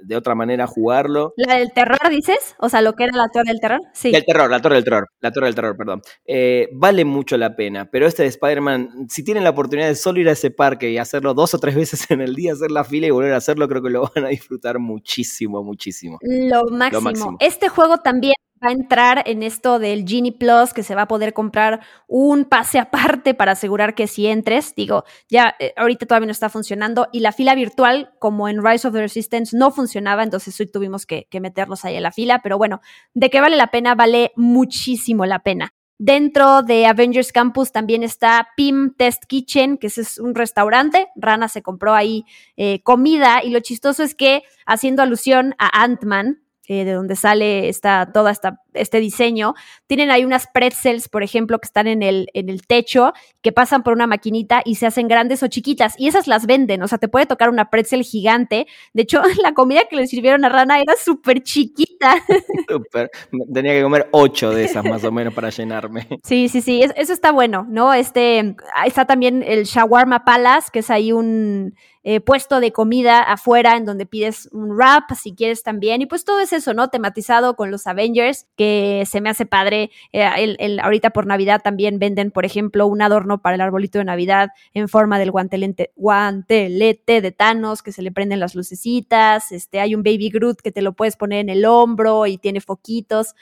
de otra manera a jugarlo. ¿La del terror, dices? O sea, lo que era la Torre del Terror. Sí. El terror, la Torre del Terror. La Torre del Terror, perdón. Eh, vale mucho la pena. Pero este de Spider-Man, si tienen la oportunidad de solo ir a ese parque y hacerlo dos o tres veces en el día, hacer la fila y volver a hacerlo, creo que lo van a disfrutar muchísimo, muchísimo. Lo máximo. Lo máximo este juego también va a entrar en esto del Genie Plus, que se va a poder comprar un pase aparte para asegurar que si entres, digo, ya eh, ahorita todavía no está funcionando y la fila virtual, como en Rise of the Resistance, no funcionaba, entonces tuvimos que, que meternos ahí en la fila, pero bueno, de qué vale la pena, vale muchísimo la pena. Dentro de Avengers Campus también está PIM Test Kitchen, que es un restaurante. Rana se compró ahí eh, comida y lo chistoso es que, haciendo alusión a Ant-Man, eh, de donde sale esta, toda esta, este diseño. Tienen ahí unas pretzels, por ejemplo, que están en el, en el techo, que pasan por una maquinita y se hacen grandes o chiquitas. Y esas las venden, o sea, te puede tocar una pretzel gigante. De hecho, la comida que le sirvieron a Rana era súper chiquita. Súper. Tenía que comer ocho de esas más o menos para llenarme. Sí, sí, sí, eso está bueno, ¿no? Este, está también el Shawarma Palace, que es ahí un eh, puesto de comida afuera en donde pides un wrap si quieres también. Y pues todo es eso, ¿no? Tematizado con los Avengers, que se me hace padre. Eh, el, ahorita por Navidad también venden, por ejemplo, un adorno para el arbolito de Navidad en forma del guantelete, guantelete de Thanos, que se le prenden las lucecitas. Este, hay un Baby Groot que te lo puedes poner en el hombro y tiene foquitos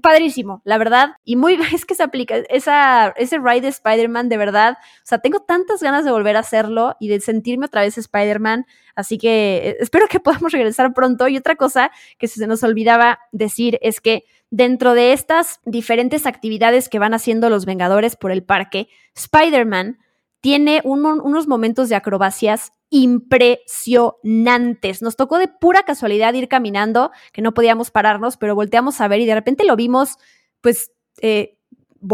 padrísimo, la verdad. Y muy, es que se aplica, esa, ese ride de Spider-Man, de verdad. O sea, tengo tantas ganas de volver a hacerlo y de sentirme otra vez Spider-Man. Así que eh, espero que podamos regresar pronto. Y otra cosa que se nos olvidaba decir es que dentro de estas diferentes actividades que van haciendo los Vengadores por el parque, Spider-Man tiene unos momentos de acrobacias impresionantes. Nos tocó de pura casualidad ir caminando, que no podíamos pararnos, pero volteamos a ver y de repente lo vimos, pues, eh,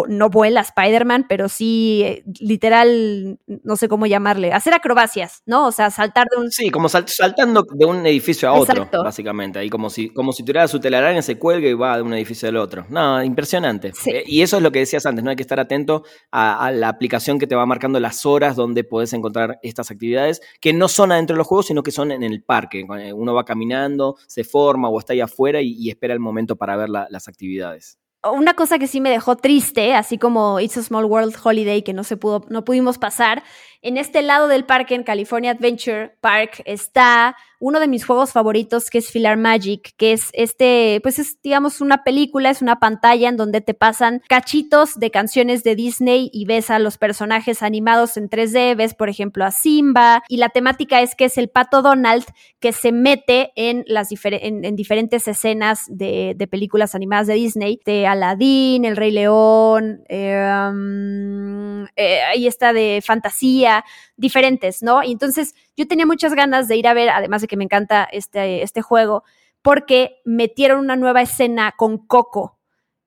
no vuela Spider-Man, pero sí, eh, literal, no sé cómo llamarle, hacer acrobacias, ¿no? O sea, saltar de un... Sí, como saltando de un edificio a otro, básicamente. Ahí como si, como si tuviera su telaraña, se cuelga y va de un edificio al otro. No, impresionante. Eh, y eso es lo que decías antes, ¿no? Hay que estar atento a, la aplicación que te va marcando las horas donde puedes encontrar estas actividades, que no son adentro de los juegos, sino que son en el parque. Uno va caminando, se forma o está ahí afuera y, espera el momento para ver las actividades una cosa que sí me dejó triste, así como It's a Small World Holiday, que no se pudo, no pudimos pasar, en este lado del parque, en California Adventure Park, está uno de mis juegos favoritos, que es Filar Magic, que es este, pues es, digamos, una película, es una pantalla en donde te pasan cachitos de canciones de Disney y ves a los personajes animados en 3D, ves, por ejemplo, a Simba, y la temática es que es el pato Donald que se mete en las en, diferentes escenas de, películas animadas de Disney, de Aladdin, El Rey León, um, eh, ahí está de fantasía, diferentes, ¿no? Y entonces yo tenía muchas ganas de ir a ver, además de que me encanta este, este juego, porque metieron una nueva escena con Coco.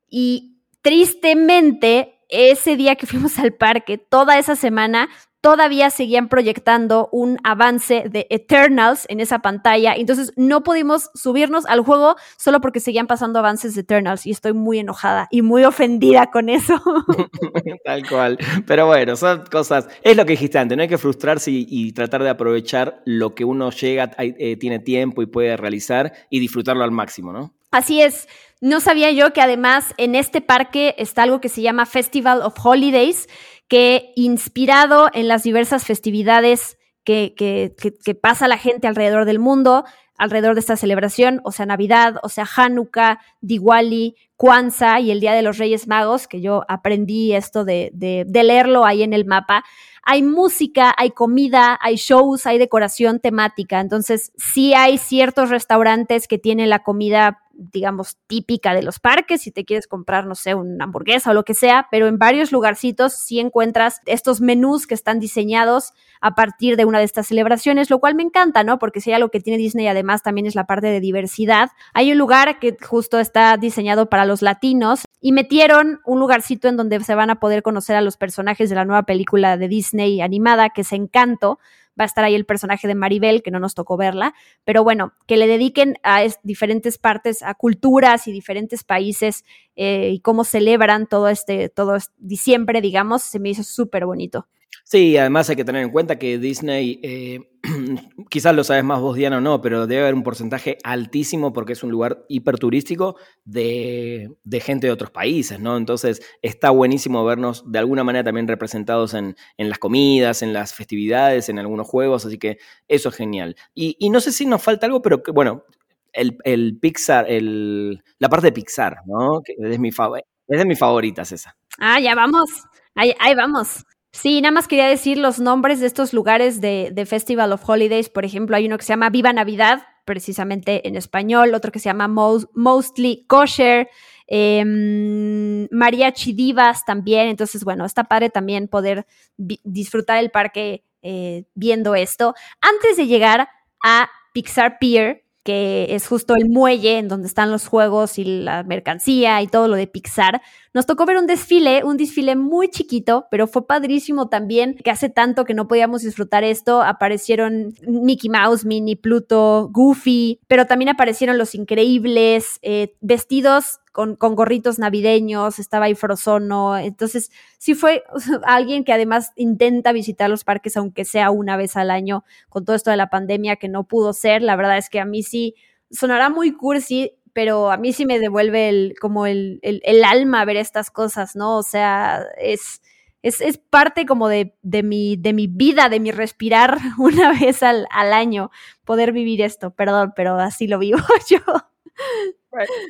Y tristemente, ese día que fuimos al parque, toda esa semana, todavía seguían proyectando un avance de Eternals en esa pantalla. Entonces no pudimos subirnos al juego solo porque seguían pasando avances de Eternals y estoy muy enojada y muy ofendida con eso. Tal cual. Pero bueno, son cosas, es lo que dijiste antes, no hay que frustrarse y, tratar de aprovechar lo que uno llega, eh, tiene tiempo y puede realizar y disfrutarlo al máximo, ¿no? Así es. No sabía yo que además en este parque está algo que se llama Festival of Holidays, que inspirado en las diversas festividades que, pasa la gente alrededor del mundo, alrededor de esta celebración, o sea, Navidad, o sea, Hanukkah, Diwali, Kwanzaa y el Día de los Reyes Magos, que yo aprendí esto de, de, de leerlo ahí en el mapa. Hay música, hay comida, hay shows, hay decoración temática. Entonces, sí hay ciertos restaurantes que tienen la comida digamos, típica de los parques, si te quieres comprar, no sé, una hamburguesa o lo que sea, pero en varios lugarcitos sí encuentras estos menús que están diseñados a partir de una de estas celebraciones, lo cual me encanta, ¿no? Porque si hay algo que tiene Disney además también es la parte de diversidad. Hay un lugar que justo está diseñado para los latinos y metieron un lugarcito en donde se van a poder conocer a los personajes de la nueva película de Disney animada, que es Encanto, va a estar ahí el personaje de Maribel, que no nos tocó verla, pero bueno, que le dediquen a diferentes partes, a culturas y diferentes países eh, y cómo celebran todo este, todo este diciembre, digamos, se me hizo súper bonito. Sí, además hay que tener en cuenta que Disney, eh, quizás lo sabes más vos, Diana, o no, pero debe haber un porcentaje altísimo porque es un lugar hiperturístico de, de gente de otros países, ¿no? Entonces está buenísimo vernos de alguna manera también representados en, en las comidas, en las festividades, en algunos juegos, así que eso es genial. Y, y no sé si nos falta algo, pero que, bueno, el, Pixar, el, la parte de Pixar, ¿no? Que es, mi es de mis favoritas esa. Ah, ya vamos. Ahí, ahí vamos. Sí, nada más quería decir los nombres de estos lugares de, Festival of Holidays. Por ejemplo, hay uno que se llama Viva Navidad, precisamente en español, otro que se llama Mostly Kosher, eh, Mariachi Divas también. Entonces, bueno, está padre también poder disfrutar el parque eh, viendo esto. Antes de llegar a Pixar Pier, que es justo el muelle en donde están los juegos y la mercancía y todo lo de Pixar. Nos tocó ver un desfile, un desfile muy chiquito, pero fue padrísimo también, que hace tanto que no podíamos disfrutar esto. Aparecieron Mickey Mouse, Minnie, Pluto, Goofy, pero también aparecieron los increíbles, eh, vestidos con, gorritos navideños, estaba ahí Frozono. Entonces, sí fue alguien que además intenta visitar los parques, aunque sea una vez al año, con todo esto de la pandemia que no pudo ser. La verdad es que a mí sí sonará muy cursi, pero a mí sí me devuelve el, como el, el, el alma ver estas cosas, ¿no? O sea, es, es, es parte como de, de, mi, de mi vida, de mi respirar una vez al, al año, poder vivir esto. Perdón, pero así lo vivo yo.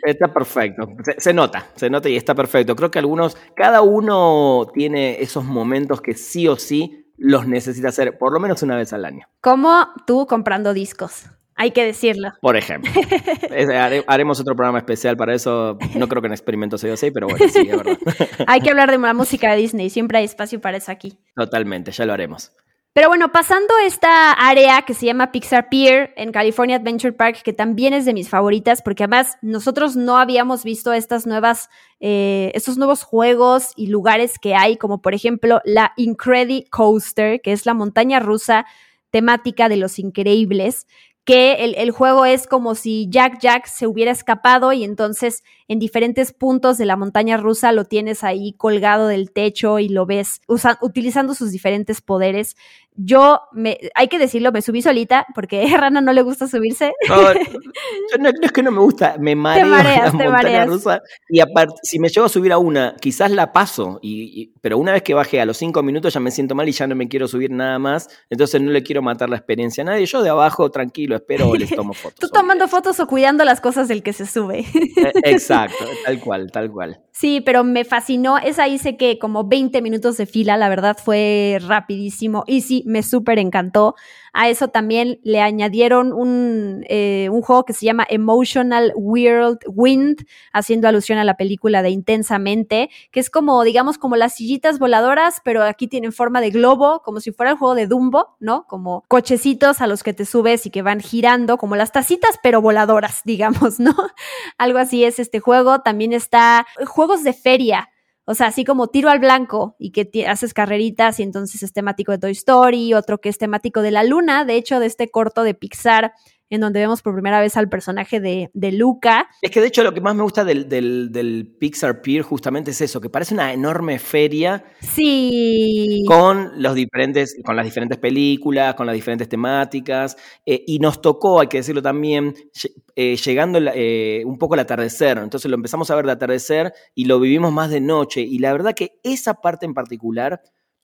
Está perfecto, se, se, nota, se nota y está perfecto. Creo que algunos, cada uno tiene esos momentos que sí o sí los necesita hacer por lo menos una vez al año. Como tú comprando discos. Hay que decirlo. Por ejemplo. haremos otro programa especial para eso. No creo que en Experimento sea así, pero bueno, sí, es verdad. hay que hablar de la música de Disney. Siempre hay espacio para eso aquí. Totalmente, ya lo haremos. Pero bueno, pasando esta área que se llama Pixar Pier en California Adventure Park, que también es de mis favoritas, porque además nosotros no habíamos visto estas nuevas, eh, estos nuevos juegos y lugares que hay, como por ejemplo la Incredi Coaster, que es la montaña rusa temática de los increíbles, que el, el, juego es como si Jack Jack se hubiera escapado y entonces en diferentes puntos de la montaña rusa lo tienes ahí colgado del techo y lo ves usa, utilizando sus diferentes poderes. Yo, me, hay que decirlo, me subí solita porque a Rana no le gusta subirse. No, no, no es que no me gusta, me mareo te mareas, la te montaña mareas. rusa. Y aparte, si me llego a subir a una, quizás la paso, y, y, pero una vez que baje a los cinco minutos ya me siento mal y ya no me quiero subir nada más, entonces no le quiero matar la experiencia a nadie. Yo de abajo, tranquilo, espero, les tomo fotos. Tú tomando fotos o cuidando las cosas del que se sube. Exacto, tal cual, tal cual. Sí, pero me fascinó. Esa hice que como 20 minutos de fila, la verdad fue rapidísimo. Y sí, me súper encantó. A eso también le añadieron un, eh, un, juego que se llama Emotional World Wind, haciendo alusión a la película de Intensamente, que es como, digamos, como las sillitas voladoras, pero aquí tienen forma de globo, como si fuera el juego de Dumbo, ¿no? Como cochecitos a los que te subes y que van girando, como las tacitas, pero voladoras, digamos, ¿no? Algo así es este juego. También está juegos de feria. O sea, así como tiro al blanco y que haces carreritas y entonces es temático de Toy Story, otro que es temático de la luna, de hecho de este corto de Pixar en donde vemos por primera vez al personaje de, de Luca. Es que de hecho lo que más me gusta del, del, del, Pixar Pier justamente es eso, que parece una enorme feria. Sí. Con los diferentes, con las diferentes películas, con las diferentes temáticas. Eh, y nos tocó, hay que decirlo también, eh, llegando eh, un poco al atardecer. Entonces lo empezamos a ver de atardecer y lo vivimos más de noche. Y la verdad que esa parte en particular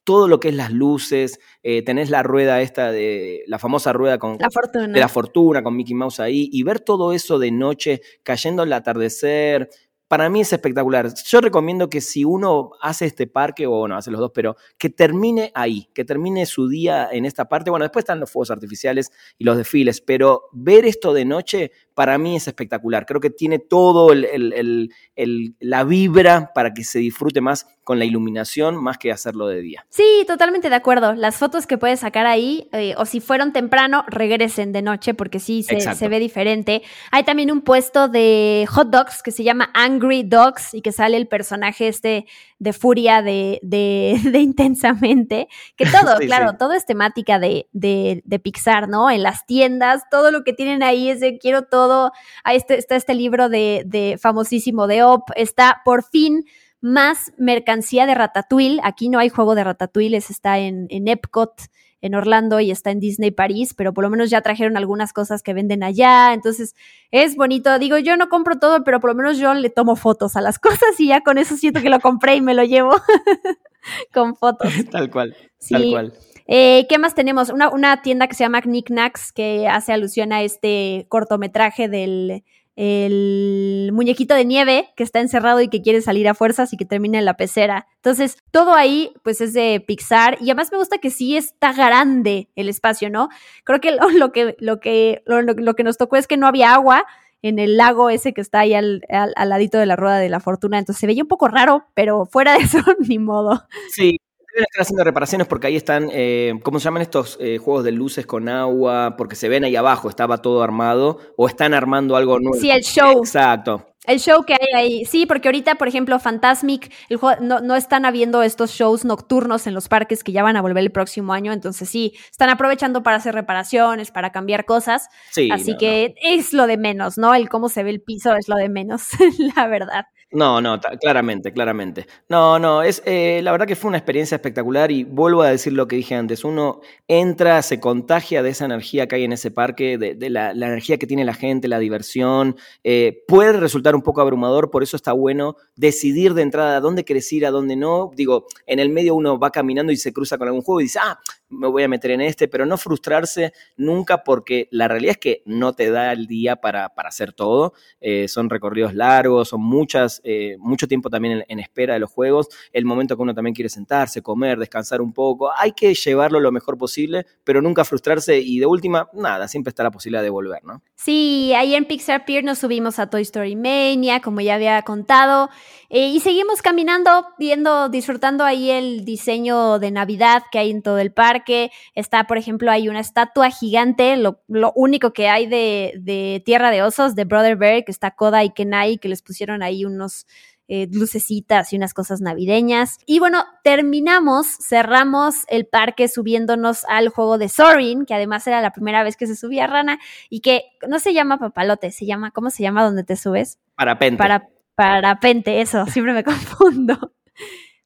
todo lo que es las luces, eh, tenés la rueda esta de la famosa rueda con La fortuna. de la fortuna con Mickey Mouse ahí y ver todo eso de noche cayendo el atardecer. Para mí es espectacular. Yo recomiendo que si uno hace este parque, o no, hace los dos, pero que termine ahí, que termine su día en esta parte. Bueno, después están los fuegos artificiales y los desfiles, pero ver esto de noche para mí es espectacular. Creo que tiene todo el- el- el- el- la vibra para que se disfrute más con la iluminación, más que hacerlo de día. Sí, totalmente de acuerdo. Las fotos que puedes sacar ahí, eh, o si fueron temprano, regresen de noche porque sí se, se ve diferente. Hay también un puesto de hot dogs que se llama Angry Dogs y que sale el personaje este de furia de, de, de intensamente. Que todo, Sí, claro, sí. todo es temática de, de, de Pixar, ¿no? En las tiendas, todo lo que tienen ahí es de quiero todo. Ahí este, está este libro de, de famosísimo de Op. Está por fin más mercancía de Ratatouille. Aquí no hay juego de Ratatouille, está en, en Epcot, en Orlando y está en Disney París, pero por lo menos ya trajeron algunas cosas que venden allá. Entonces es bonito. Digo, yo no compro todo, pero por lo menos yo le tomo fotos a las cosas y ya con eso siento que lo compré y me lo llevo con fotos. Tal cual, Sí. tal cual. Eh, ¿Qué más tenemos? Una, una tienda que se llama Knickknacks que hace alusión a este cortometraje del el muñequito de nieve que está encerrado y que quiere salir a fuerzas y que termina en la pecera. Entonces, todo ahí pues es de Pixar y además me gusta que sí está grande el espacio, ¿no? Creo que lo, que lo que lo, lo- lo que nos tocó es que no había agua en el lago ese que está ahí al, al- al ladito de la rueda de la fortuna, entonces se veía un poco raro, pero fuera de eso ni modo. Sí, estar haciendo reparaciones porque ahí están, eh, ¿cómo se llaman estos eh, juegos de luces con agua? Porque se ven ahí abajo, estaba todo armado, o están armando algo nuevo. Sí, el show. Exacto. El show que hay ahí, sí, porque ahorita, por ejemplo, Fantasmic, el juego- no, no están habiendo estos shows nocturnos en los parques que ya van a volver el próximo año, entonces sí, están aprovechando para hacer reparaciones, para cambiar cosas, Sí, así no, que es lo de menos, ¿no? El cómo se ve el piso es lo de menos, la verdad. No, no, claramente, claramente. No, no, es eh, la verdad que fue una experiencia espectacular y vuelvo a decir lo que dije antes. Uno entra, se contagia de esa energía que hay en ese parque, de, de la, la energía que tiene la gente, la diversión. eh, puede resultar un poco abrumador, por eso está bueno decidir de entrada a dónde querés ir, a dónde no. Digo, en el medio uno va caminando y se cruza con algún juego y dice, ah, me voy a meter en este, pero no frustrarse nunca porque la realidad es que no te da el día para, para hacer todo. Eh, son recorridos largos, son muchas, eh, mucho tiempo también en, en espera de los juegos, el momento que uno también quiere sentarse, comer, descansar un poco, hay que llevarlo lo mejor posible, pero nunca frustrarse y de última, nada, siempre está la posibilidad de volver, ¿no? Sí, ahí en Pixar Pier nos subimos a Toy Story Mania, como ya había contado, eh, y seguimos caminando, viendo, disfrutando ahí el diseño de Navidad que hay en todo el parque. Está, por ejemplo, hay una estatua gigante, lo, lo único que hay de, de Tierra de Osos, de Brother Bear, que está Koda y Kenai, que les pusieron ahí unos eh, lucecitas y unas cosas navideñas. Y bueno, terminamos, cerramos el parque subiéndonos al juego de Sorin, que además era la primera vez que se subía Rana y que no se llama papalote, se llama, ¿cómo se llama donde te subes? Parapente. Para parapente, eso, siempre me confundo.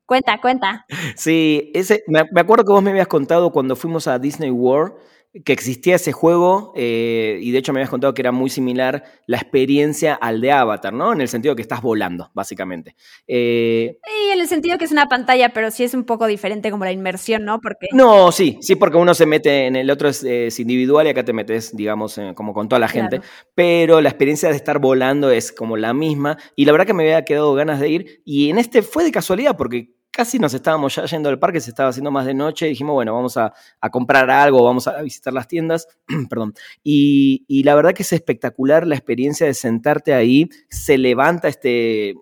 cuenta, cuenta. Sí, ese, me acuerdo que vos me habías contado cuando fuimos a Disney World que existía ese juego eh, y de hecho me habías contado que era muy similar la experiencia al de Avatar, ¿no? En el sentido que estás volando, básicamente. Eh, Y en el sentido que es una pantalla, pero sí es un poco diferente como la inmersión, ¿no? Porque no, sí, sí, porque uno se mete en el otro es, eh, es individual y acá te metes, digamos, eh, como con toda la gente. Claro. Pero la experiencia de estar volando es como la misma. Y la verdad que me había quedado ganas de ir. Y en este fue de casualidad, porque casi nos estábamos ya yendo al parque, se estaba haciendo más de noche. Dijimos, bueno, vamos a, a comprar algo, vamos a visitar las tiendas. Perdón. Y, y la verdad que es espectacular la experiencia de sentarte ahí. Se levanta este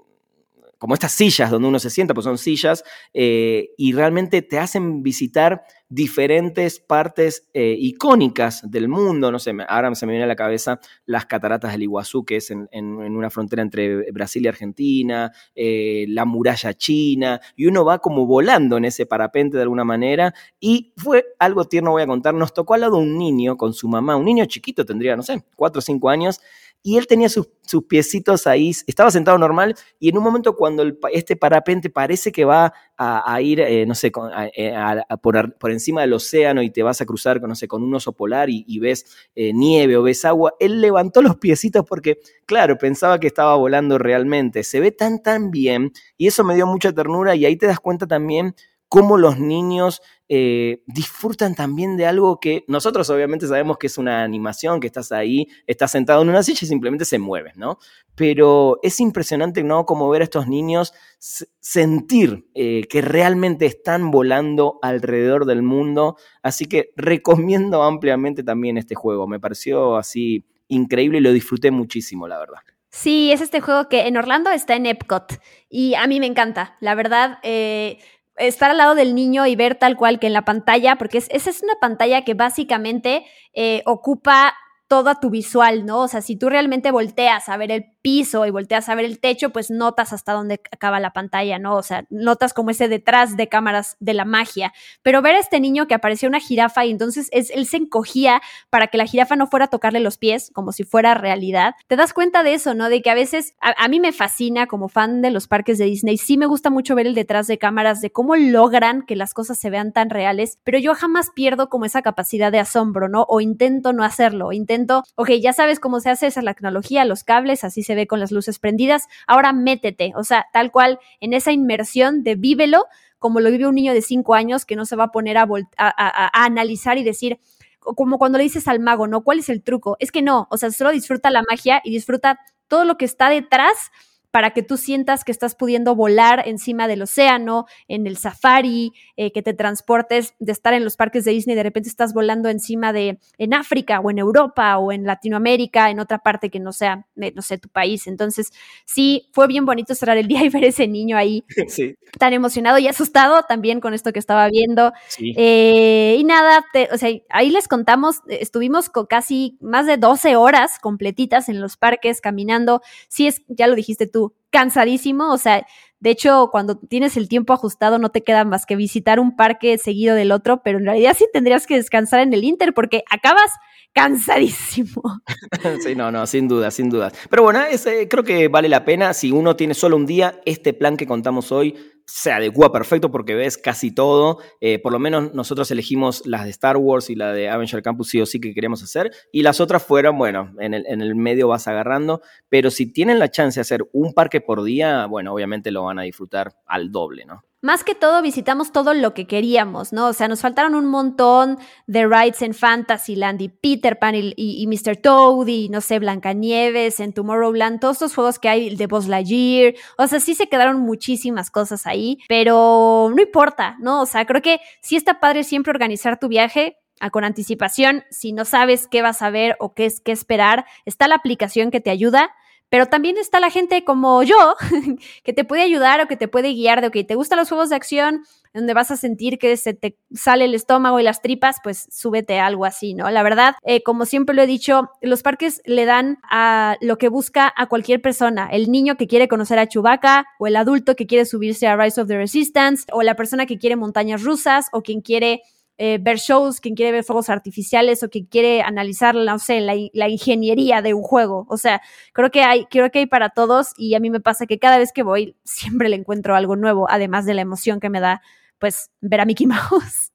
como estas sillas donde uno se sienta, pues son sillas, eh, y realmente te hacen visitar diferentes partes eh, icónicas del mundo. No sé, ahora se me viene a la cabeza las cataratas del Iguazú, que es en una frontera entre Brasil y Argentina, eh, la muralla china, y uno va como volando en ese parapente de alguna manera, y fue algo tierno, voy a contar, nos tocó al lado un niño con su mamá, un niño chiquito, tendría, no sé, cuatro o cinco años, y él tenía sus, sus piecitos ahí, estaba sentado normal, y en un momento cuando este parapente parece que va a, ir, eh, no sé, eh, a- a por, encima del océano y te vas a cruzar, no sé, con un oso polar y, y ves eh, nieve o ves agua, él levantó los piecitos porque, claro, pensaba que estaba volando realmente. Se ve tan, tan bien, y eso me dio mucha ternura, y ahí te das cuenta también cómo los niños eh, disfrutan también de algo que nosotros obviamente sabemos que es una animación, que estás ahí, estás sentado en una silla y simplemente se mueves, ¿no? Pero es impresionante, ¿no? Como ver a estos niños sentir eh, que realmente están volando alrededor del mundo. Así que recomiendo ampliamente también este juego. Me pareció así increíble y lo disfruté muchísimo, la verdad. Sí, es este juego que en Orlando está en Epcot y a mí me encanta. La verdad, eh, estar al lado del niño y ver tal cual que en la pantalla, porque esa es una pantalla que básicamente eh, ocupa toda tu visual, ¿no? O sea, si tú realmente volteas a ver el piso y volteas a ver el techo, pues notas hasta dónde acaba la pantalla, ¿no? O sea, notas como ese detrás de cámaras de la magia. Pero ver a este niño que apareció una jirafa y entonces es, él se encogía para que la jirafa no fuera a tocarle los pies, como si fuera realidad. Te das cuenta de eso, ¿no? De que a veces, a, mí me fascina como fan de los parques de Disney, sí me gusta mucho ver el detrás de cámaras, de cómo logran que las cosas se vean tan reales, pero yo jamás pierdo como esa capacidad de asombro, ¿no? O intento no hacerlo, intento, ok, ya sabes cómo se hace esa tecnología, los cables, así se se ve con las luces prendidas, ahora métete, o sea, tal cual en esa inmersión de vívelo como lo vive un niño de cinco años que no se va a poner a, a, analizar y decir, como cuando le dices al mago, ¿no? ¿Cuál es el truco? Es que no, o sea, solo disfruta la magia y disfruta todo lo que está detrás para que tú sientas que estás pudiendo volar encima del océano, en el safari, eh, que te transportes de estar en los parques de Disney, de repente estás volando encima de, en África o en Europa o en Latinoamérica, en otra parte que no sea, no sé, tu país. Entonces, sí, fue bien bonito cerrar el día y ver ese niño ahí tan emocionado y asustado también con esto que estaba viendo. Eh, y nada, o sea, ahí les contamos, estuvimos con casi más de 12 horas completitas en los parques caminando. Sí, es, ya lo dijiste tú, cansadísimo, o sea, de hecho, cuando tienes el tiempo ajustado no te queda más que visitar un parque seguido del otro, pero en realidad sí tendrías que descansar en el Inter porque acabas cansadísimo. Sí, no, no, sin duda, sin duda. Pero bueno, ese, creo que vale la pena si uno tiene solo un día, este plan que contamos hoy se adecua perfecto porque ves casi todo. Eh, por lo menos nosotros elegimos las de Star Wars y la de Avenger Campus sí o sí que queremos hacer. Y las otras fueron, bueno, en el, en el medio vas agarrando. Pero si tienen la chance de hacer un parque por día, bueno, obviamente lo van a disfrutar al doble, ¿no? más que todo visitamos todo lo que queríamos, ¿no? O sea, nos faltaron un montón de rides en Fantasyland y Peter Pan y, Mr. Toad y, no sé, Blancanieves en Tomorrowland, todos estos juegos que hay de Buzz Lightyear. O sea, sí se quedaron muchísimas cosas ahí, pero no importa, ¿no? O sea, creo que sí está padre siempre organizar tu viaje, con anticipación, si no sabes qué vas a ver o qué es qué esperar, está la aplicación que te ayuda. Pero también está la gente como yo, que te puede ayudar o que te puede guiar de, ok, ¿te gustan los juegos de acción? Donde vas a sentir que se te sale el estómago y las tripas, pues súbete a algo así, ¿no? La verdad, eh, como siempre lo he dicho, los parques le dan a lo que busca a cualquier persona. El niño que quiere conocer a Chewbacca, o el adulto que quiere subirse a Rise of the Resistance, o la persona que quiere montañas rusas, o quien quiere eh, ver shows, quien quiere ver fuegos artificiales o quien quiere analizar, no sé, la, ingeniería de un juego. O sea, creo que hay, creo que hay para todos y a mí me pasa que cada vez que voy siempre le encuentro algo nuevo, además de la emoción que me da, pues, ver a Mickey Mouse.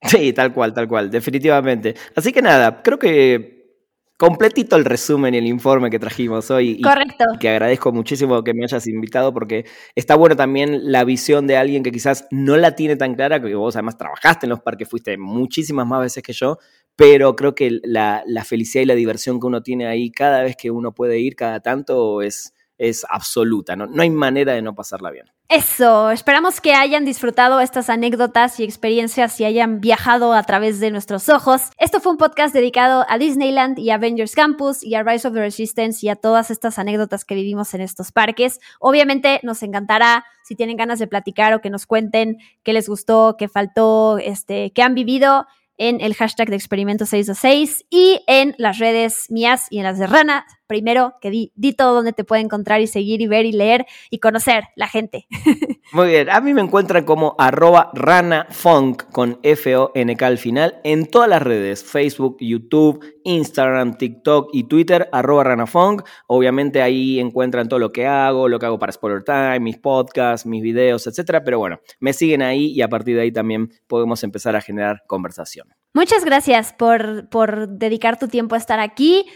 Sí, tal cual, tal cual, definitivamente. Así que nada, creo que completito el resumen y el informe que trajimos hoy. Correcto. que agradezco muchísimo que me hayas invitado porque está bueno también la visión de alguien que quizás no la tiene tan clara, que vos además trabajaste en los parques, fuiste muchísimas más veces que yo, pero creo que la, la felicidad y la diversión que uno tiene ahí cada vez que uno puede ir, cada tanto, es, es absoluta, ¿no? no hay manera de no pasarla bien. Eso, esperamos que hayan disfrutado estas anécdotas y experiencias y hayan viajado a través de nuestros ojos. Esto fue un podcast dedicado a Disneyland y Avengers Campus y a Rise of the Resistance y a todas estas anécdotas que vivimos en estos parques. Obviamente nos encantará si tienen ganas de platicar o que nos cuenten qué les gustó, qué faltó, este, qué han vivido en el hashtag de experimento 626 y en las redes mías y en las de Rana. Primero, que di, di, todo donde te puede encontrar y seguir y ver y leer y conocer la gente. Muy bien, a mí me encuentran como arroba ranafunk con F-O-N-K al final en todas las redes, Facebook, YouTube, Instagram, TikTok y Twitter, arroba ranafunk. Obviamente ahí encuentran todo lo que hago, lo que hago para Spoiler Time, mis podcasts, mis videos, etcétera. Pero bueno, me siguen ahí y a partir de ahí también podemos empezar a generar conversación. Muchas gracias por, por dedicar tu tiempo a estar aquí.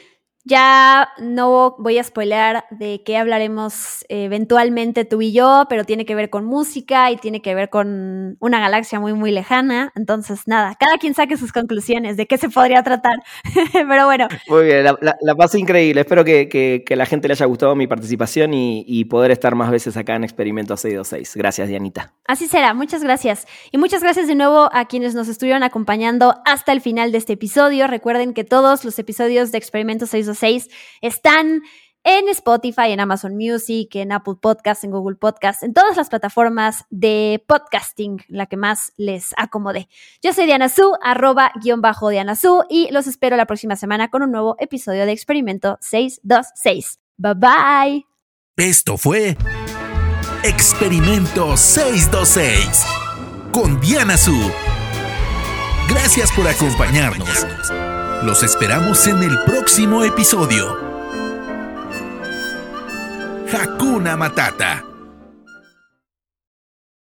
Ya no voy a spoilear de qué hablaremos eventualmente tú y yo, pero tiene que ver con música y tiene que ver con una galaxia muy, muy lejana. Entonces, nada, cada quien saque sus conclusiones de qué se podría tratar. pero bueno. Muy bien, la, la, increíble. Espero que, que, la gente le haya gustado mi participación y, y poder estar más veces acá en Experimento 626. Gracias, Dianita. Así será, muchas gracias. Y muchas gracias de nuevo a quienes nos estuvieron acompañando hasta el final de este episodio. Recuerden que todos los episodios de Experimento 626 están en Spotify, en Amazon Music, en Apple Podcasts, en Google Podcasts, en todas las plataformas de podcasting, la que más les acomode. Yo soy Diana Su, arroba guion bajo Diana Su, y los espero la próxima semana con un nuevo episodio de Experimento 626. Bye bye. Esto fue Experimento 626 con Diana Su. Gracias por acompañarnos. Los esperamos en el próximo episodio. Hakuna Matata.